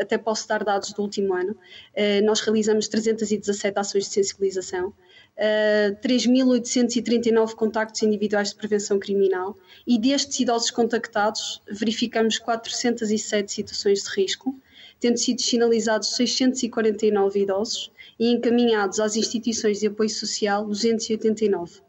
até posso dar dados do último ano, eh, nós realizamos 317 ações de sensibilização, 3.839 contactos individuais de prevenção criminal e destes idosos contactados verificamos 407 situações de risco, tendo sido sinalizados 649 idosos e encaminhados às instituições de apoio social 289.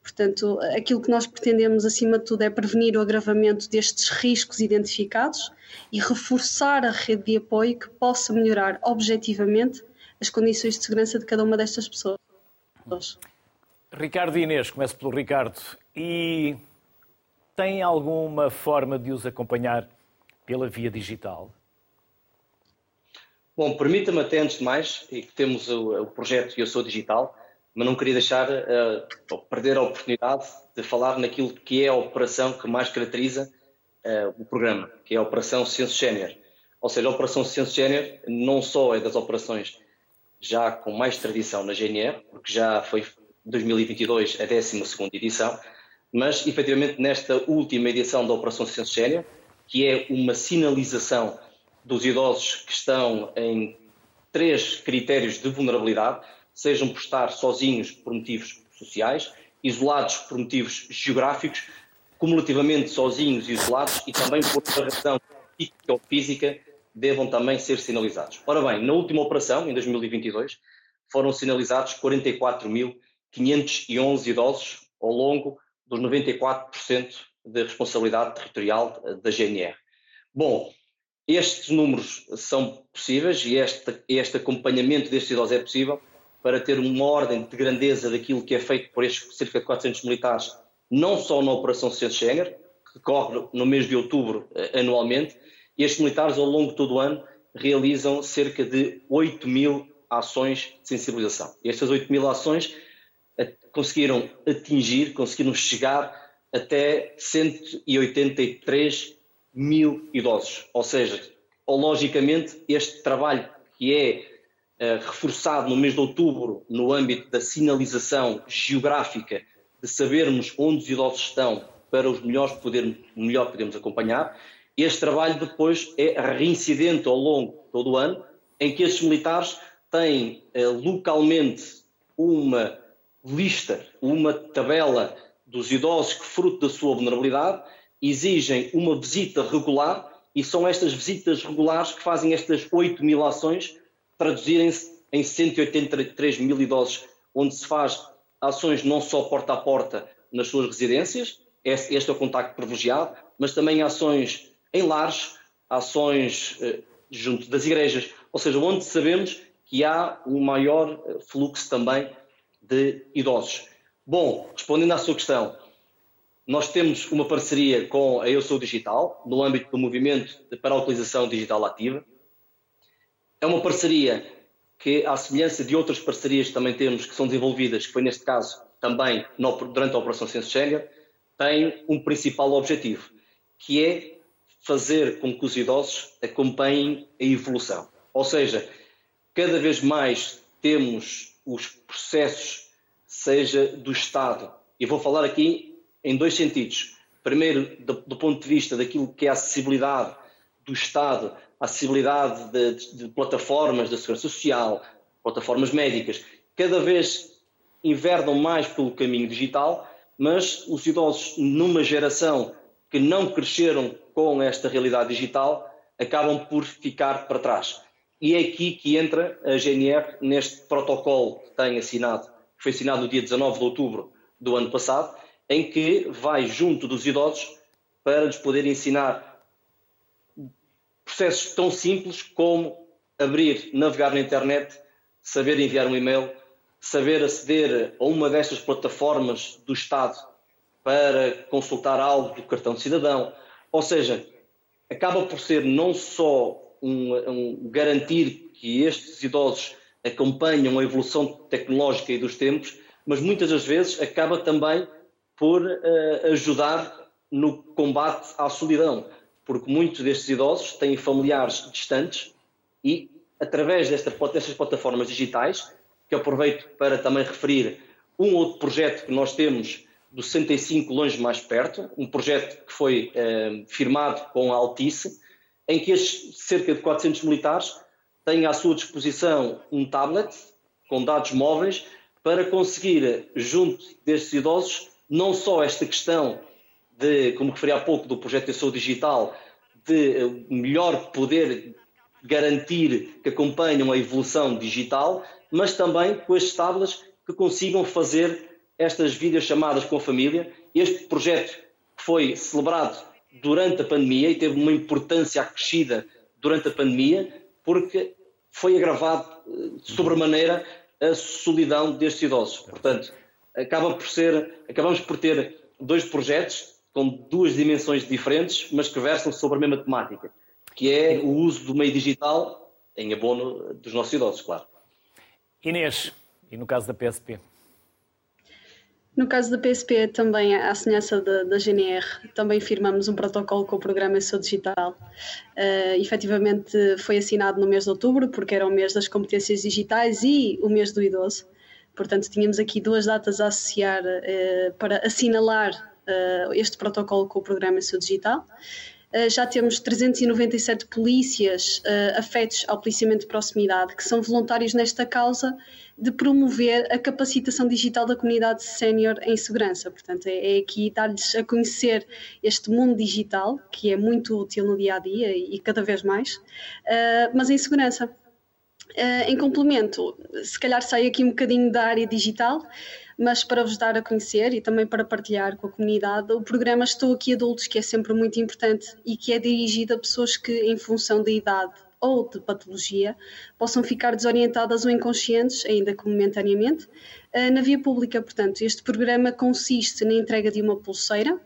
Portanto, aquilo que nós pretendemos, acima de tudo, é prevenir o agravamento destes riscos identificados e reforçar a rede de apoio que possa melhorar objetivamente as condições de segurança de cada uma destas pessoas. Ricardo e Inês, começo pelo Ricardo. E tem alguma forma de os acompanhar pela via digital? Bom, permita-me até antes de mais, e que temos o, o, projeto Eu Sou Digital, mas não queria deixar uh, perder a oportunidade de falar naquilo que é a operação que mais caracteriza uh, o programa, que é a Operação Censo Sénior. Ou seja, a Operação Censo Sénior não só é das operações já com mais tradição na GNR, porque já foi 2022 a 12 edição, mas efetivamente nesta última edição da Operação Censo Sénior, que é uma sinalização dos idosos que estão em três critérios de vulnerabilidade, sejam por estar sozinhos por motivos sociais, isolados por motivos geográficos, cumulativamente sozinhos e isolados e também por uma razão psíquica ou física devam também ser sinalizados. Ora bem, na última operação, em 2022, foram sinalizados 44.511 idosos ao longo dos 94% de responsabilidade territorial da GNR. Bom, estes números são possíveis e este, este acompanhamento destes idosos é possível para ter uma ordem de grandeza daquilo que é feito por estes cerca de 400 militares não só na Operação Schengen, que decorre no mês de outubro eh, anualmente, estes militares ao longo de todo o ano realizam cerca de 8 mil ações de sensibilização. E estas 8 mil ações eh, conseguiram atingir, conseguiram chegar até 183 mil idosos. Ou seja, logicamente, este trabalho que é uh, reforçado no mês de outubro no âmbito da sinalização geográfica, de sabermos onde os idosos estão para os melhores poder, melhor podermos acompanhar, este trabalho depois é reincidente ao longo de todo o ano, em que estes militares têm uh, localmente uma lista, uma tabela dos idosos que, fruto da sua vulnerabilidade, exigem uma visita regular e são estas visitas regulares que fazem estas 8 mil ações traduzirem-se em 183 mil idosos, onde se faz ações não só porta a porta nas suas residências, este é o contacto privilegiado, mas também ações em lares, ações eh, junto das igrejas, ou seja, onde sabemos que há um maior eh, fluxo também de idosos. Bom, respondendo à sua questão, nós temos uma parceria com a Eu Sou Digital, no âmbito do movimento para a utilização digital ativa. É uma parceria que, à semelhança de outras parcerias que também temos, que são desenvolvidas, que foi neste caso também durante a Operação Censo Schengen, tem um principal objetivo, que é fazer com que os idosos acompanhem a evolução. Ou seja, cada vez mais temos os processos, seja do Estado, e vou falar aqui em dois sentidos. Primeiro, do, do, ponto de vista daquilo que é a acessibilidade do Estado, a acessibilidade de, de, de plataformas da segurança social, plataformas médicas, cada vez inverdam mais pelo caminho digital, mas os idosos numa geração que não cresceram com esta realidade digital acabam por ficar para trás. E é aqui que entra a GNR neste protocolo que tem assinado, que foi assinado no dia 19 de outubro do ano passado, em que vai junto dos idosos para lhes poder ensinar processos tão simples como abrir, navegar na internet, saber enviar um e-mail, saber aceder a uma destas plataformas do Estado para consultar algo do cartão de cidadão. Ou seja, acaba por ser não só um, um garantir que estes idosos acompanham a evolução tecnológica e dos tempos, mas muitas das vezes acaba também por uh, ajudar no combate à solidão, porque muitos destes idosos têm familiares distantes e, através desta, destas plataformas digitais, que aproveito para também referir um outro projeto que nós temos do 65 Longe Mais Perto, um projeto que foi uh, firmado com a Altice, em que estes cerca de 400 militares têm à sua disposição um tablet com dados móveis para conseguir, junto destes idosos, não só esta questão de, como referi há pouco, do projeto de saúde digital, de eh, melhor poder garantir que acompanham a evolução digital, mas também com estes tablets que consigam fazer estas videochamadas com a família. Este projeto foi celebrado durante a pandemia e teve uma importância acrescida durante a pandemia, porque foi agravado de eh, sobremaneira a solidão destes idosos. Portanto, acaba por ser, acabamos por ter dois projetos com duas dimensões diferentes, mas que versam sobre a mesma temática, que é o uso do meio digital em abono dos nossos idosos, claro. Inês, e no caso da PSP? No caso da PSP, também, à semelhança da, da GNR, também firmamos um protocolo com o programa Eu Sou Digital. Uh, efetivamente foi assinado no mês de outubro, porque era o mês das competências digitais e o mês do idoso. Portanto, tínhamos aqui duas datas a associar uh, para assinalar uh, este protocolo com o programa Seu Digital. Já temos 397 polícias afetos ao policiamento de proximidade, que são voluntários nesta causa de promover a capacitação digital da comunidade sénior em segurança. Portanto, é, é aqui dar-lhes a conhecer este mundo digital, que é muito útil no dia a dia e, cada vez mais, mas em segurança. Uh, em complemento, se calhar sai aqui um bocadinho da área digital, mas para vos dar a conhecer e também para partilhar com a comunidade, o programa Estou Aqui Adultos, que é sempre muito importante e que é dirigido a pessoas que, em função da idade ou de patologia, possam ficar desorientadas ou inconscientes, ainda que momentaneamente, na via pública. Portanto, este programa consiste na entrega de uma pulseira,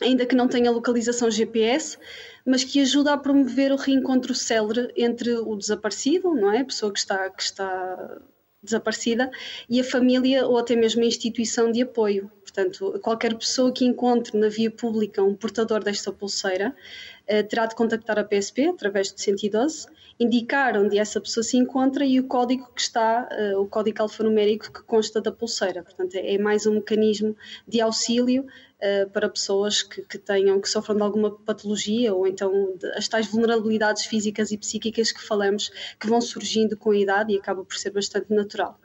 ainda que não tenha localização GPS, mas que ajuda a promover o reencontro célere entre o desaparecido, não é? A pessoa que está, que está desaparecida e a família ou até mesmo a instituição de apoio. Portanto, qualquer pessoa que encontre na via pública um portador desta pulseira eh, terá de contactar a PSP através de 112, indicar onde essa pessoa se encontra e o código que está, eh, o código alfanumérico que consta da pulseira. Portanto, é, é mais um mecanismo de auxílio uh, para pessoas que, tenham, que sofram de alguma patologia ou então as tais vulnerabilidades físicas e psíquicas que falamos que vão surgindo com a idade e acaba por ser bastante natural.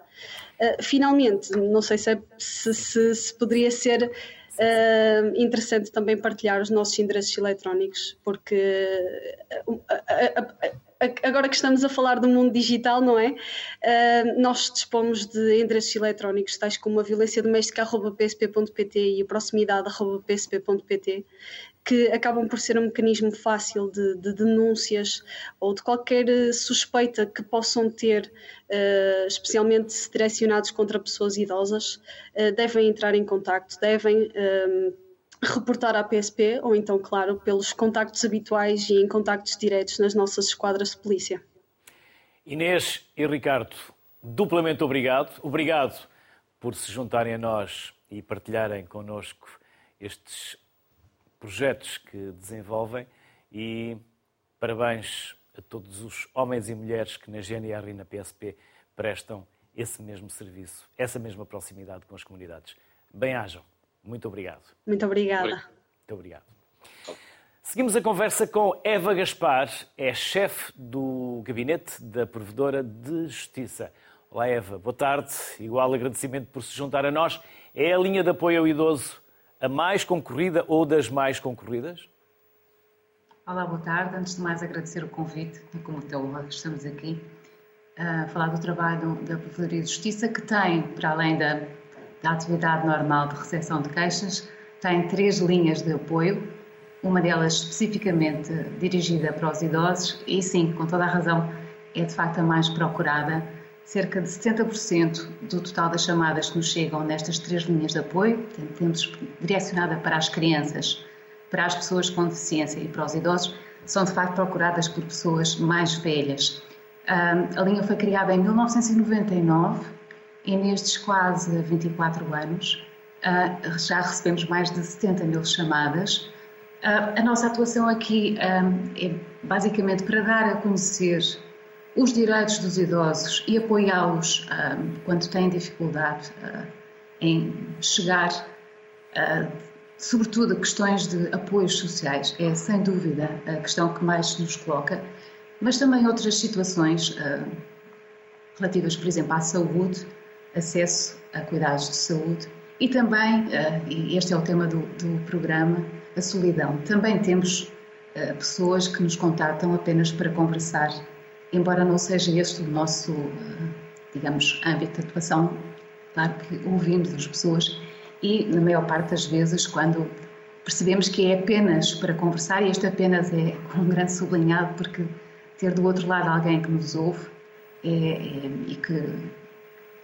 Finalmente, não sei se, é, se, se, se poderia ser Uh, interessante também partilhar os nossos endereços eletrónicos, porque agora que estamos a falar do mundo digital, não é? Nós dispomos de endereços eletrónicos, tais como a violência doméstica.psp.pt e a proximidade.psp.pt, que acabam por ser um mecanismo fácil de, de, denúncias ou de qualquer suspeita que possam ter, uh, especialmente direcionados contra pessoas idosas, uh, devem entrar em contacto, devem reportar à PSP ou então, claro, pelos contactos habituais e em contactos diretos nas nossas esquadras de polícia. Inês e Ricardo, duplamente obrigado. Obrigado por se juntarem a nós e partilharem connosco estes projetos que desenvolvem e parabéns a todos os homens e mulheres que na GNR e na PSP prestam esse mesmo serviço, essa mesma proximidade com as comunidades. Bem-ajam. Muito obrigado. Muito obrigada. Muito obrigado. Seguimos a conversa com Eva Gaspar, é chefe do gabinete da Provedora de Justiça. Olá, Eva, boa tarde. Igual agradecimento por se juntar a nós. É a linha de apoio ao idoso a mais concorrida ou das mais concorridas? Olá, boa tarde. Antes de mais, agradecer o convite e como teu estamos aqui a falar do trabalho da Provedoria de Justiça, que tem, para além da da atividade normal de recepção de queixas, tem três linhas de apoio, uma delas especificamente dirigida para os idosos, e sim, com toda a razão, é de facto a mais procurada. Cerca de 70% do total das chamadas que nos chegam nestas três linhas de apoio, temos direcionada para as crianças, para as pessoas com deficiência e para os idosos, são de facto procuradas por pessoas mais velhas. A linha foi criada em 1999 e nestes quase 24 anos ah, já recebemos mais de 70 mil chamadas. Ah, a nossa atuação aqui ah, é basicamente para dar a conhecer os direitos dos idosos e apoiá-los quando têm dificuldade em chegar, sobretudo a questões de apoios sociais. É sem dúvida a questão que mais nos coloca, mas também outras situações relativas, por exemplo, à saúde acesso a cuidados de saúde e também, e este é o tema do, do programa, a solidão. Também temos pessoas que nos contatam apenas para conversar, embora não seja este o nosso, digamos, âmbito de atuação. Claro que ouvimos as pessoas e, na maior parte das vezes, quando percebemos que é apenas para conversar, e este apenas é um grande sublinhado, porque ter do outro lado alguém que nos ouve é, é, e, que,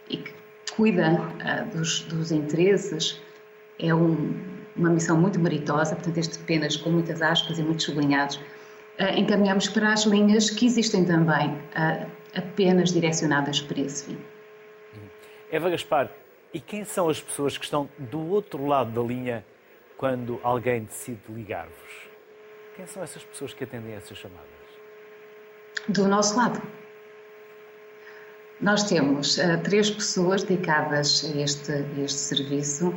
e que cuida uh, dos, dos, interesses, é um, uma missão muito meritosa, portanto, este apenas com muitas aspas e muitos sublinhados, encaminhamos para as linhas que existem também, uh, apenas direcionadas para esse fim. Eva Gaspar, e quem são as pessoas que estão do outro lado da linha quando alguém decide ligar-vos? Quem são essas pessoas que atendem essas chamadas? Do nosso lado. Nós temos uh, três pessoas dedicadas a este, a este serviço.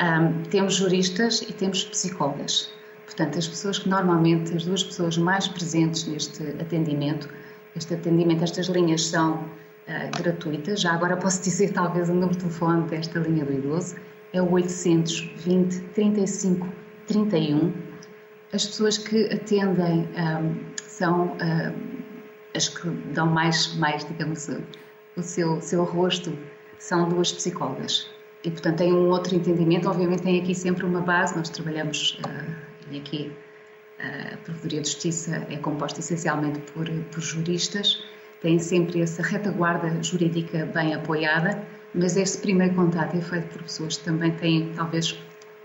Um, temos juristas e temos psicólogas. Portanto, as pessoas que normalmente, as duas pessoas mais presentes neste atendimento, este atendimento, estas linhas são uh, gratuitas. Já agora posso [LAUGHS] dizer talvez o número de telefone desta linha do idoso, é o 820 35 31. As pessoas que atendem um, são uh, as que dão mais, mais digamos, o seu, seu rosto são duas psicólogas. E, portanto, tem um outro entendimento. Obviamente, tem aqui sempre uma base. Nós trabalhamos, uh, e aqui a Provedoria de Justiça é composta essencialmente por, por juristas, tem sempre essa retaguarda jurídica bem apoiada, mas este primeiro contato é feito por pessoas que também têm talvez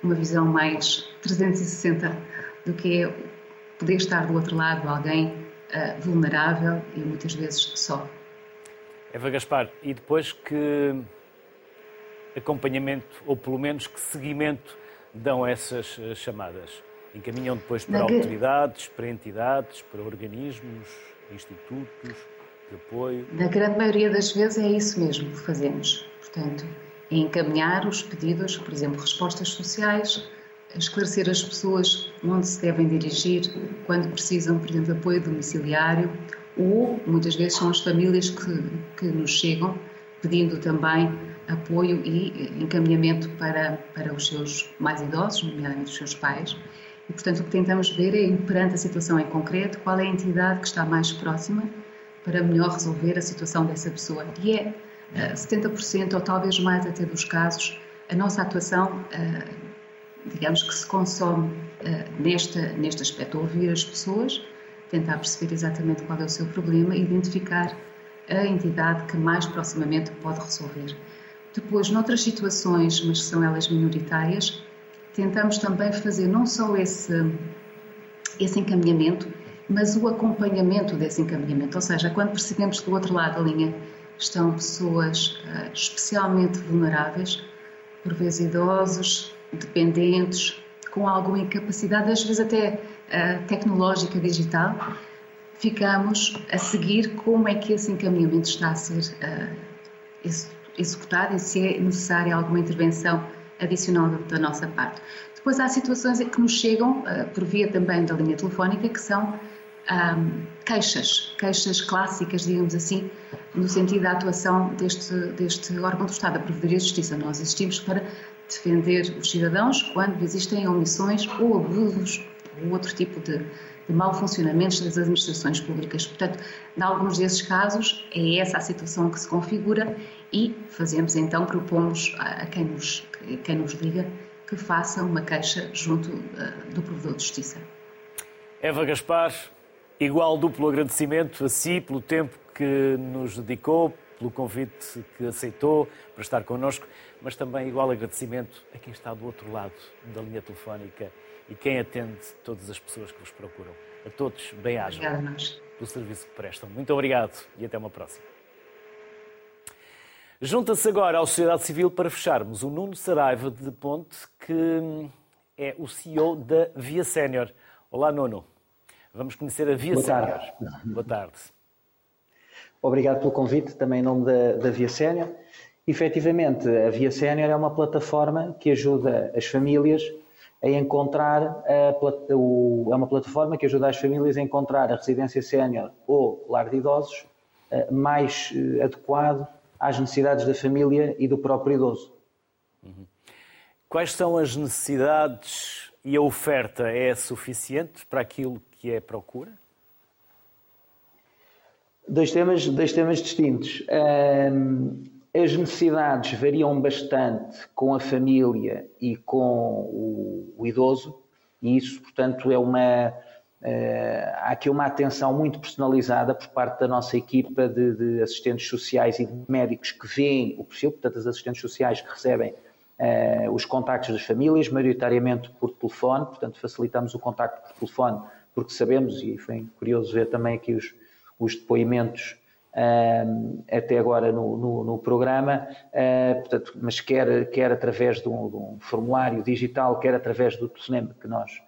uma visão mais 360 do que é poder estar do outro lado alguém uh, vulnerável e muitas vezes só. Eva Gaspar, e depois que acompanhamento, ou pelo menos que seguimento dão essas eh, chamadas? Encaminham depois para autoridades, para entidades, para organismos, institutos de apoio? Na grande maioria das vezes é isso mesmo que fazemos. Portanto, é encaminhar os pedidos, por exemplo, respostas sociais, esclarecer as pessoas onde se devem dirigir quando precisam, por exemplo, de apoio domiciliário, ou muitas vezes são as famílias que, que nos chegam pedindo também apoio e encaminhamento para, para os seus mais idosos, nomeadamente os seus pais. E, portanto, o que tentamos ver é, perante a situação em concreto, qual é a entidade que está mais próxima para melhor resolver a situação dessa pessoa. E é 70% eh, ou talvez mais até dos casos, a nossa atuação, eh, digamos que se consome eh, neste, neste aspecto, ouvir as pessoas, tentar perceber exatamente qual é o seu problema e identificar a entidade que mais proximamente pode resolver. Depois, noutras situações, mas que são elas minoritárias, tentamos também fazer não só esse, esse encaminhamento, mas o acompanhamento desse encaminhamento. Ou seja, quando percebemos que do outro lado da linha estão pessoas uh, especialmente vulneráveis, por vezes idosos, dependentes, com alguma incapacidade, às vezes até uh, tecnológica, digital, ficamos a seguir como é que esse encaminhamento está a ser uh, executado e se é necessária alguma intervenção adicional da nossa parte. Depois há situações que nos chegam, uh, por via também da linha telefónica, que são um, queixas, queixas clássicas, digamos assim, no sentido da atuação deste, deste órgão do Estado, a Provedoria de Justiça. Nós existimos para defender os cidadãos quando existem omissões ou abusos ou outro tipo de, de mau funcionamentos das administrações públicas. Portanto, em alguns desses casos, é essa a situação que se configura e fazemos então, propomos a, quem nos, quem nos liga que faça uma queixa junto uh, do Provedor de Justiça. Eva Gaspar, igual duplo agradecimento a si pelo tempo que nos dedicou, pelo convite que aceitou para estar connosco, mas também igual agradecimento a quem está do outro lado da linha telefónica e quem atende todas as pessoas que vos procuram. A todos, bem-ajam pelo serviço que prestam. Muito obrigado e até uma próxima. Junta-se agora à sociedade civil para fecharmos o Nuno Saraiva de Ponte, que é o CEO da Via Sénior. Olá, Nuno. Vamos conhecer a Via Sénior. Boa tarde. Obrigado pelo convite, também em nome da, da Via Sénior. Efetivamente, a Via Sénior é uma plataforma que ajuda as famílias a encontrar, a, o, é uma plataforma que ajuda as famílias a encontrar a residência sénior ou lar de idosos eh, mais eh, adequado às necessidades da família e do próprio idoso. Quais são as necessidades e a oferta é suficiente para aquilo que é procura? Dois temas, dois temas distintos. As necessidades variam bastante com a família e com o, idoso, e isso, portanto, é uma, há aqui uma atenção muito personalizada por parte da nossa equipa de, de, assistentes sociais e de médicos que veem o perfil, portanto, as assistentes sociais que recebem uh, os contactos das famílias, maioritariamente por telefone, portanto, facilitamos o contacto por telefone, porque sabemos, e foi curioso ver também aqui os, os depoimentos uh, até agora no, no, no programa, portanto, mas quer, quer através de um, de um formulário digital, quer através do telefonema que nós eh,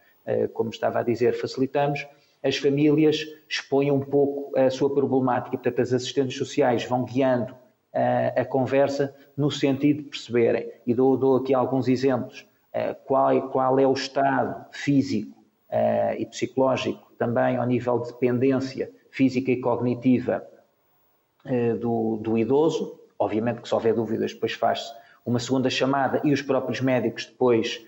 como estava a dizer, facilitamos, as famílias expõem um pouco a sua problemática, portanto, as assistentes sociais vão guiando eh, a conversa no sentido de perceberem, e dou, dou aqui alguns exemplos, eh, qual, é, qual é o estado físico e psicológico, também ao nível de dependência física e cognitiva do, do idoso, obviamente que se houver dúvidas depois faz-se uma segunda chamada e os próprios médicos depois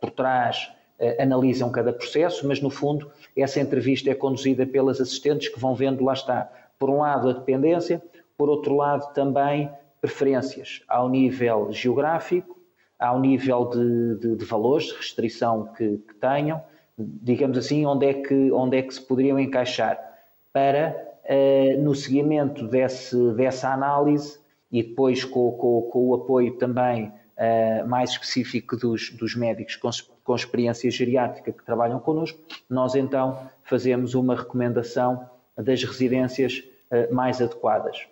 por trás eh, analisam cada processo, mas no fundo essa entrevista é conduzida pelas assistentes que vão vendo, lá está, por um lado a dependência, por outro lado também preferências. Ao nível geográfico, ao nível de, de, de valores, de restrição que, que, tenham, digamos assim, onde é que, onde é que se poderiam encaixar para, uh, no seguimento desse, dessa análise, e depois com, com, com o apoio também uh, mais específico dos, dos médicos com, experiência geriátrica que trabalham connosco, nós então fazemos uma recomendação das residências uh, mais adequadas.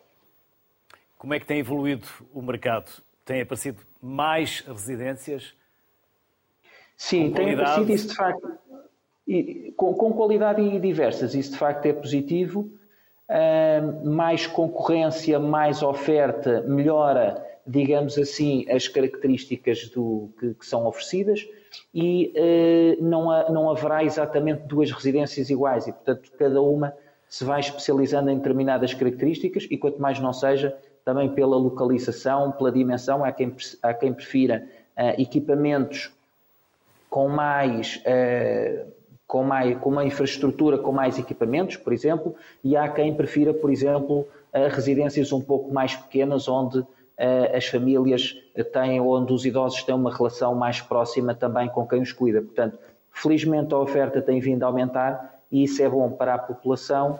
Como é que tem evoluído o mercado? Tem aparecido mais residências? Sim, tem aparecido isso de facto. E, com, com, qualidade e diversas, isso de facto é positivo. Uh, mais concorrência, mais oferta, melhora, digamos assim, as características do, que, que são oferecidas e uh, não, não haverá exatamente duas residências iguais. E, portanto, cada uma se vai especializando em determinadas características e quanto mais não seja, também pela localização, pela dimensão, há quem, há quem prefira uh, equipamentos com mais, uh, com mais com uma infraestrutura com mais equipamentos, por exemplo, e há quem prefira, por exemplo, uh, residências um pouco mais pequenas, onde as famílias têm, onde os idosos têm uma relação mais próxima também com quem os cuida. Portanto, felizmente a oferta tem vindo a aumentar e isso é bom para a população,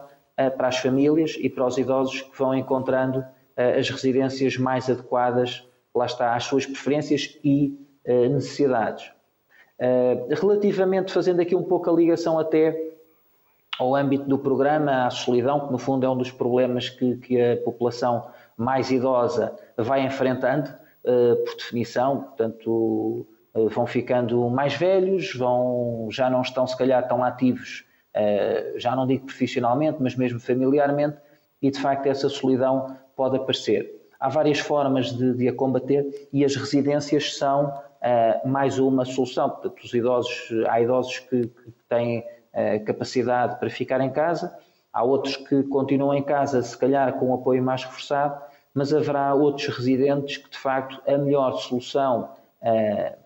para as famílias e para os idosos que vão encontrando as residências mais adequadas, lá está, às suas preferências e necessidades. Relativamente, fazendo aqui um pouco a ligação até ao âmbito do programa, à solidão, que no fundo é um dos problemas que, que a população mais idosa vai enfrentando, por definição, portanto, vão ficando mais velhos, vão, já não estão se calhar tão ativos, já não digo profissionalmente, mas mesmo familiarmente, e de facto essa solidão pode aparecer. Há várias formas de, de a combater e as residências são uh, mais uma solução. Portanto, os idosos, há idosos que, que têm uh, capacidade para ficar em casa, há outros que continuam em casa, se calhar com um apoio mais reforçado, mas haverá outros residentes que, de facto, a melhor solução uh,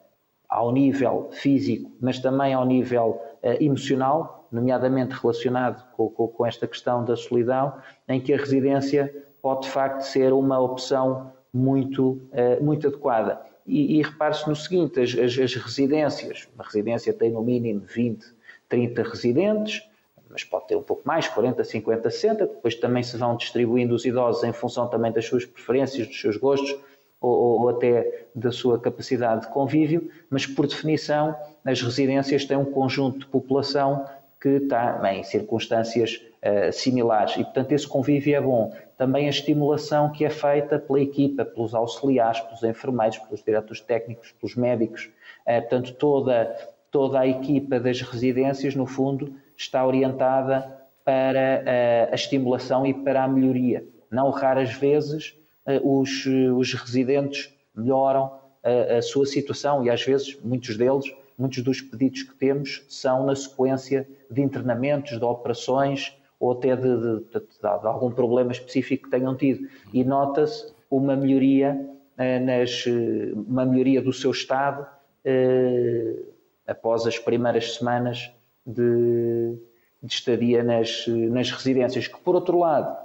ao nível físico, mas também ao nível emocional, nomeadamente relacionado com, com, com esta questão da solidão, em que a residência pode de facto ser uma opção muito, uh, muito adequada. E, e repare-se no seguinte: as, as, as, residências, uma residência tem no mínimo 20, 30 residentes, mas pode ter um pouco mais, 40, 50, 60, depois também se vão distribuindo os idosos em função também das suas preferências, dos seus gostos, ou, ou, até da sua capacidade de convívio, mas por definição as residências têm um conjunto de população que está em circunstâncias uh, similares e, portanto, esse convívio é bom. Também a estimulação que é feita pela equipa, pelos auxiliares, pelos enfermeiros, pelos diretores técnicos, pelos médicos, uh, portanto, toda, toda a equipa das residências, no fundo, está orientada para uh, a estimulação e para a melhoria. Não raras vezes os, os residentes melhoram a sua situação e às vezes muitos deles muitos dos pedidos que temos são na sequência de internamentos, de operações ou até de, de, de, de algum problema específico que tenham tido. E nota-se uma melhoria, eh, nas, uma melhoria do seu estado eh, após as primeiras semanas de, de estadia nas, nas residências. Que, por outro lado,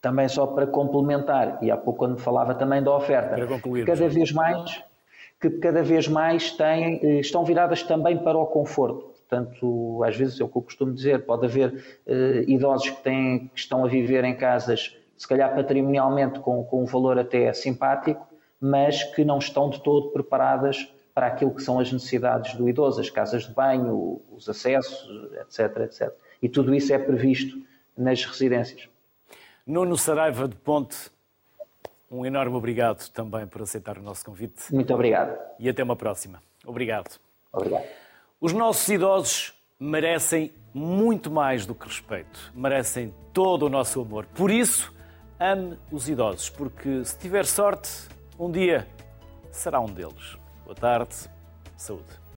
também só para complementar, e há pouco quando falava também da oferta, cada vez mais que cada vez mais têm, eh, estão viradas também para o conforto. Portanto, às vezes é o que eu costumo dizer, pode haver eh, idosos que, têm, que estão a viver em casas, se calhar patrimonialmente com, com um valor até simpático, mas que não estão de todo preparadas para aquilo que são as necessidades do idoso, as casas de banho, os acessos, etc, etc. E tudo isso é previsto nas residências. Nuno Saraiva de Ponte, um enorme obrigado também por aceitar o nosso convite. Muito obrigado. E até uma próxima. Obrigado. Obrigado. Os nossos idosos merecem muito mais do que respeito. Merecem todo o nosso amor. Por isso, ame os idosos, porque se tiver sorte, um dia será um deles. Boa tarde. Saúde.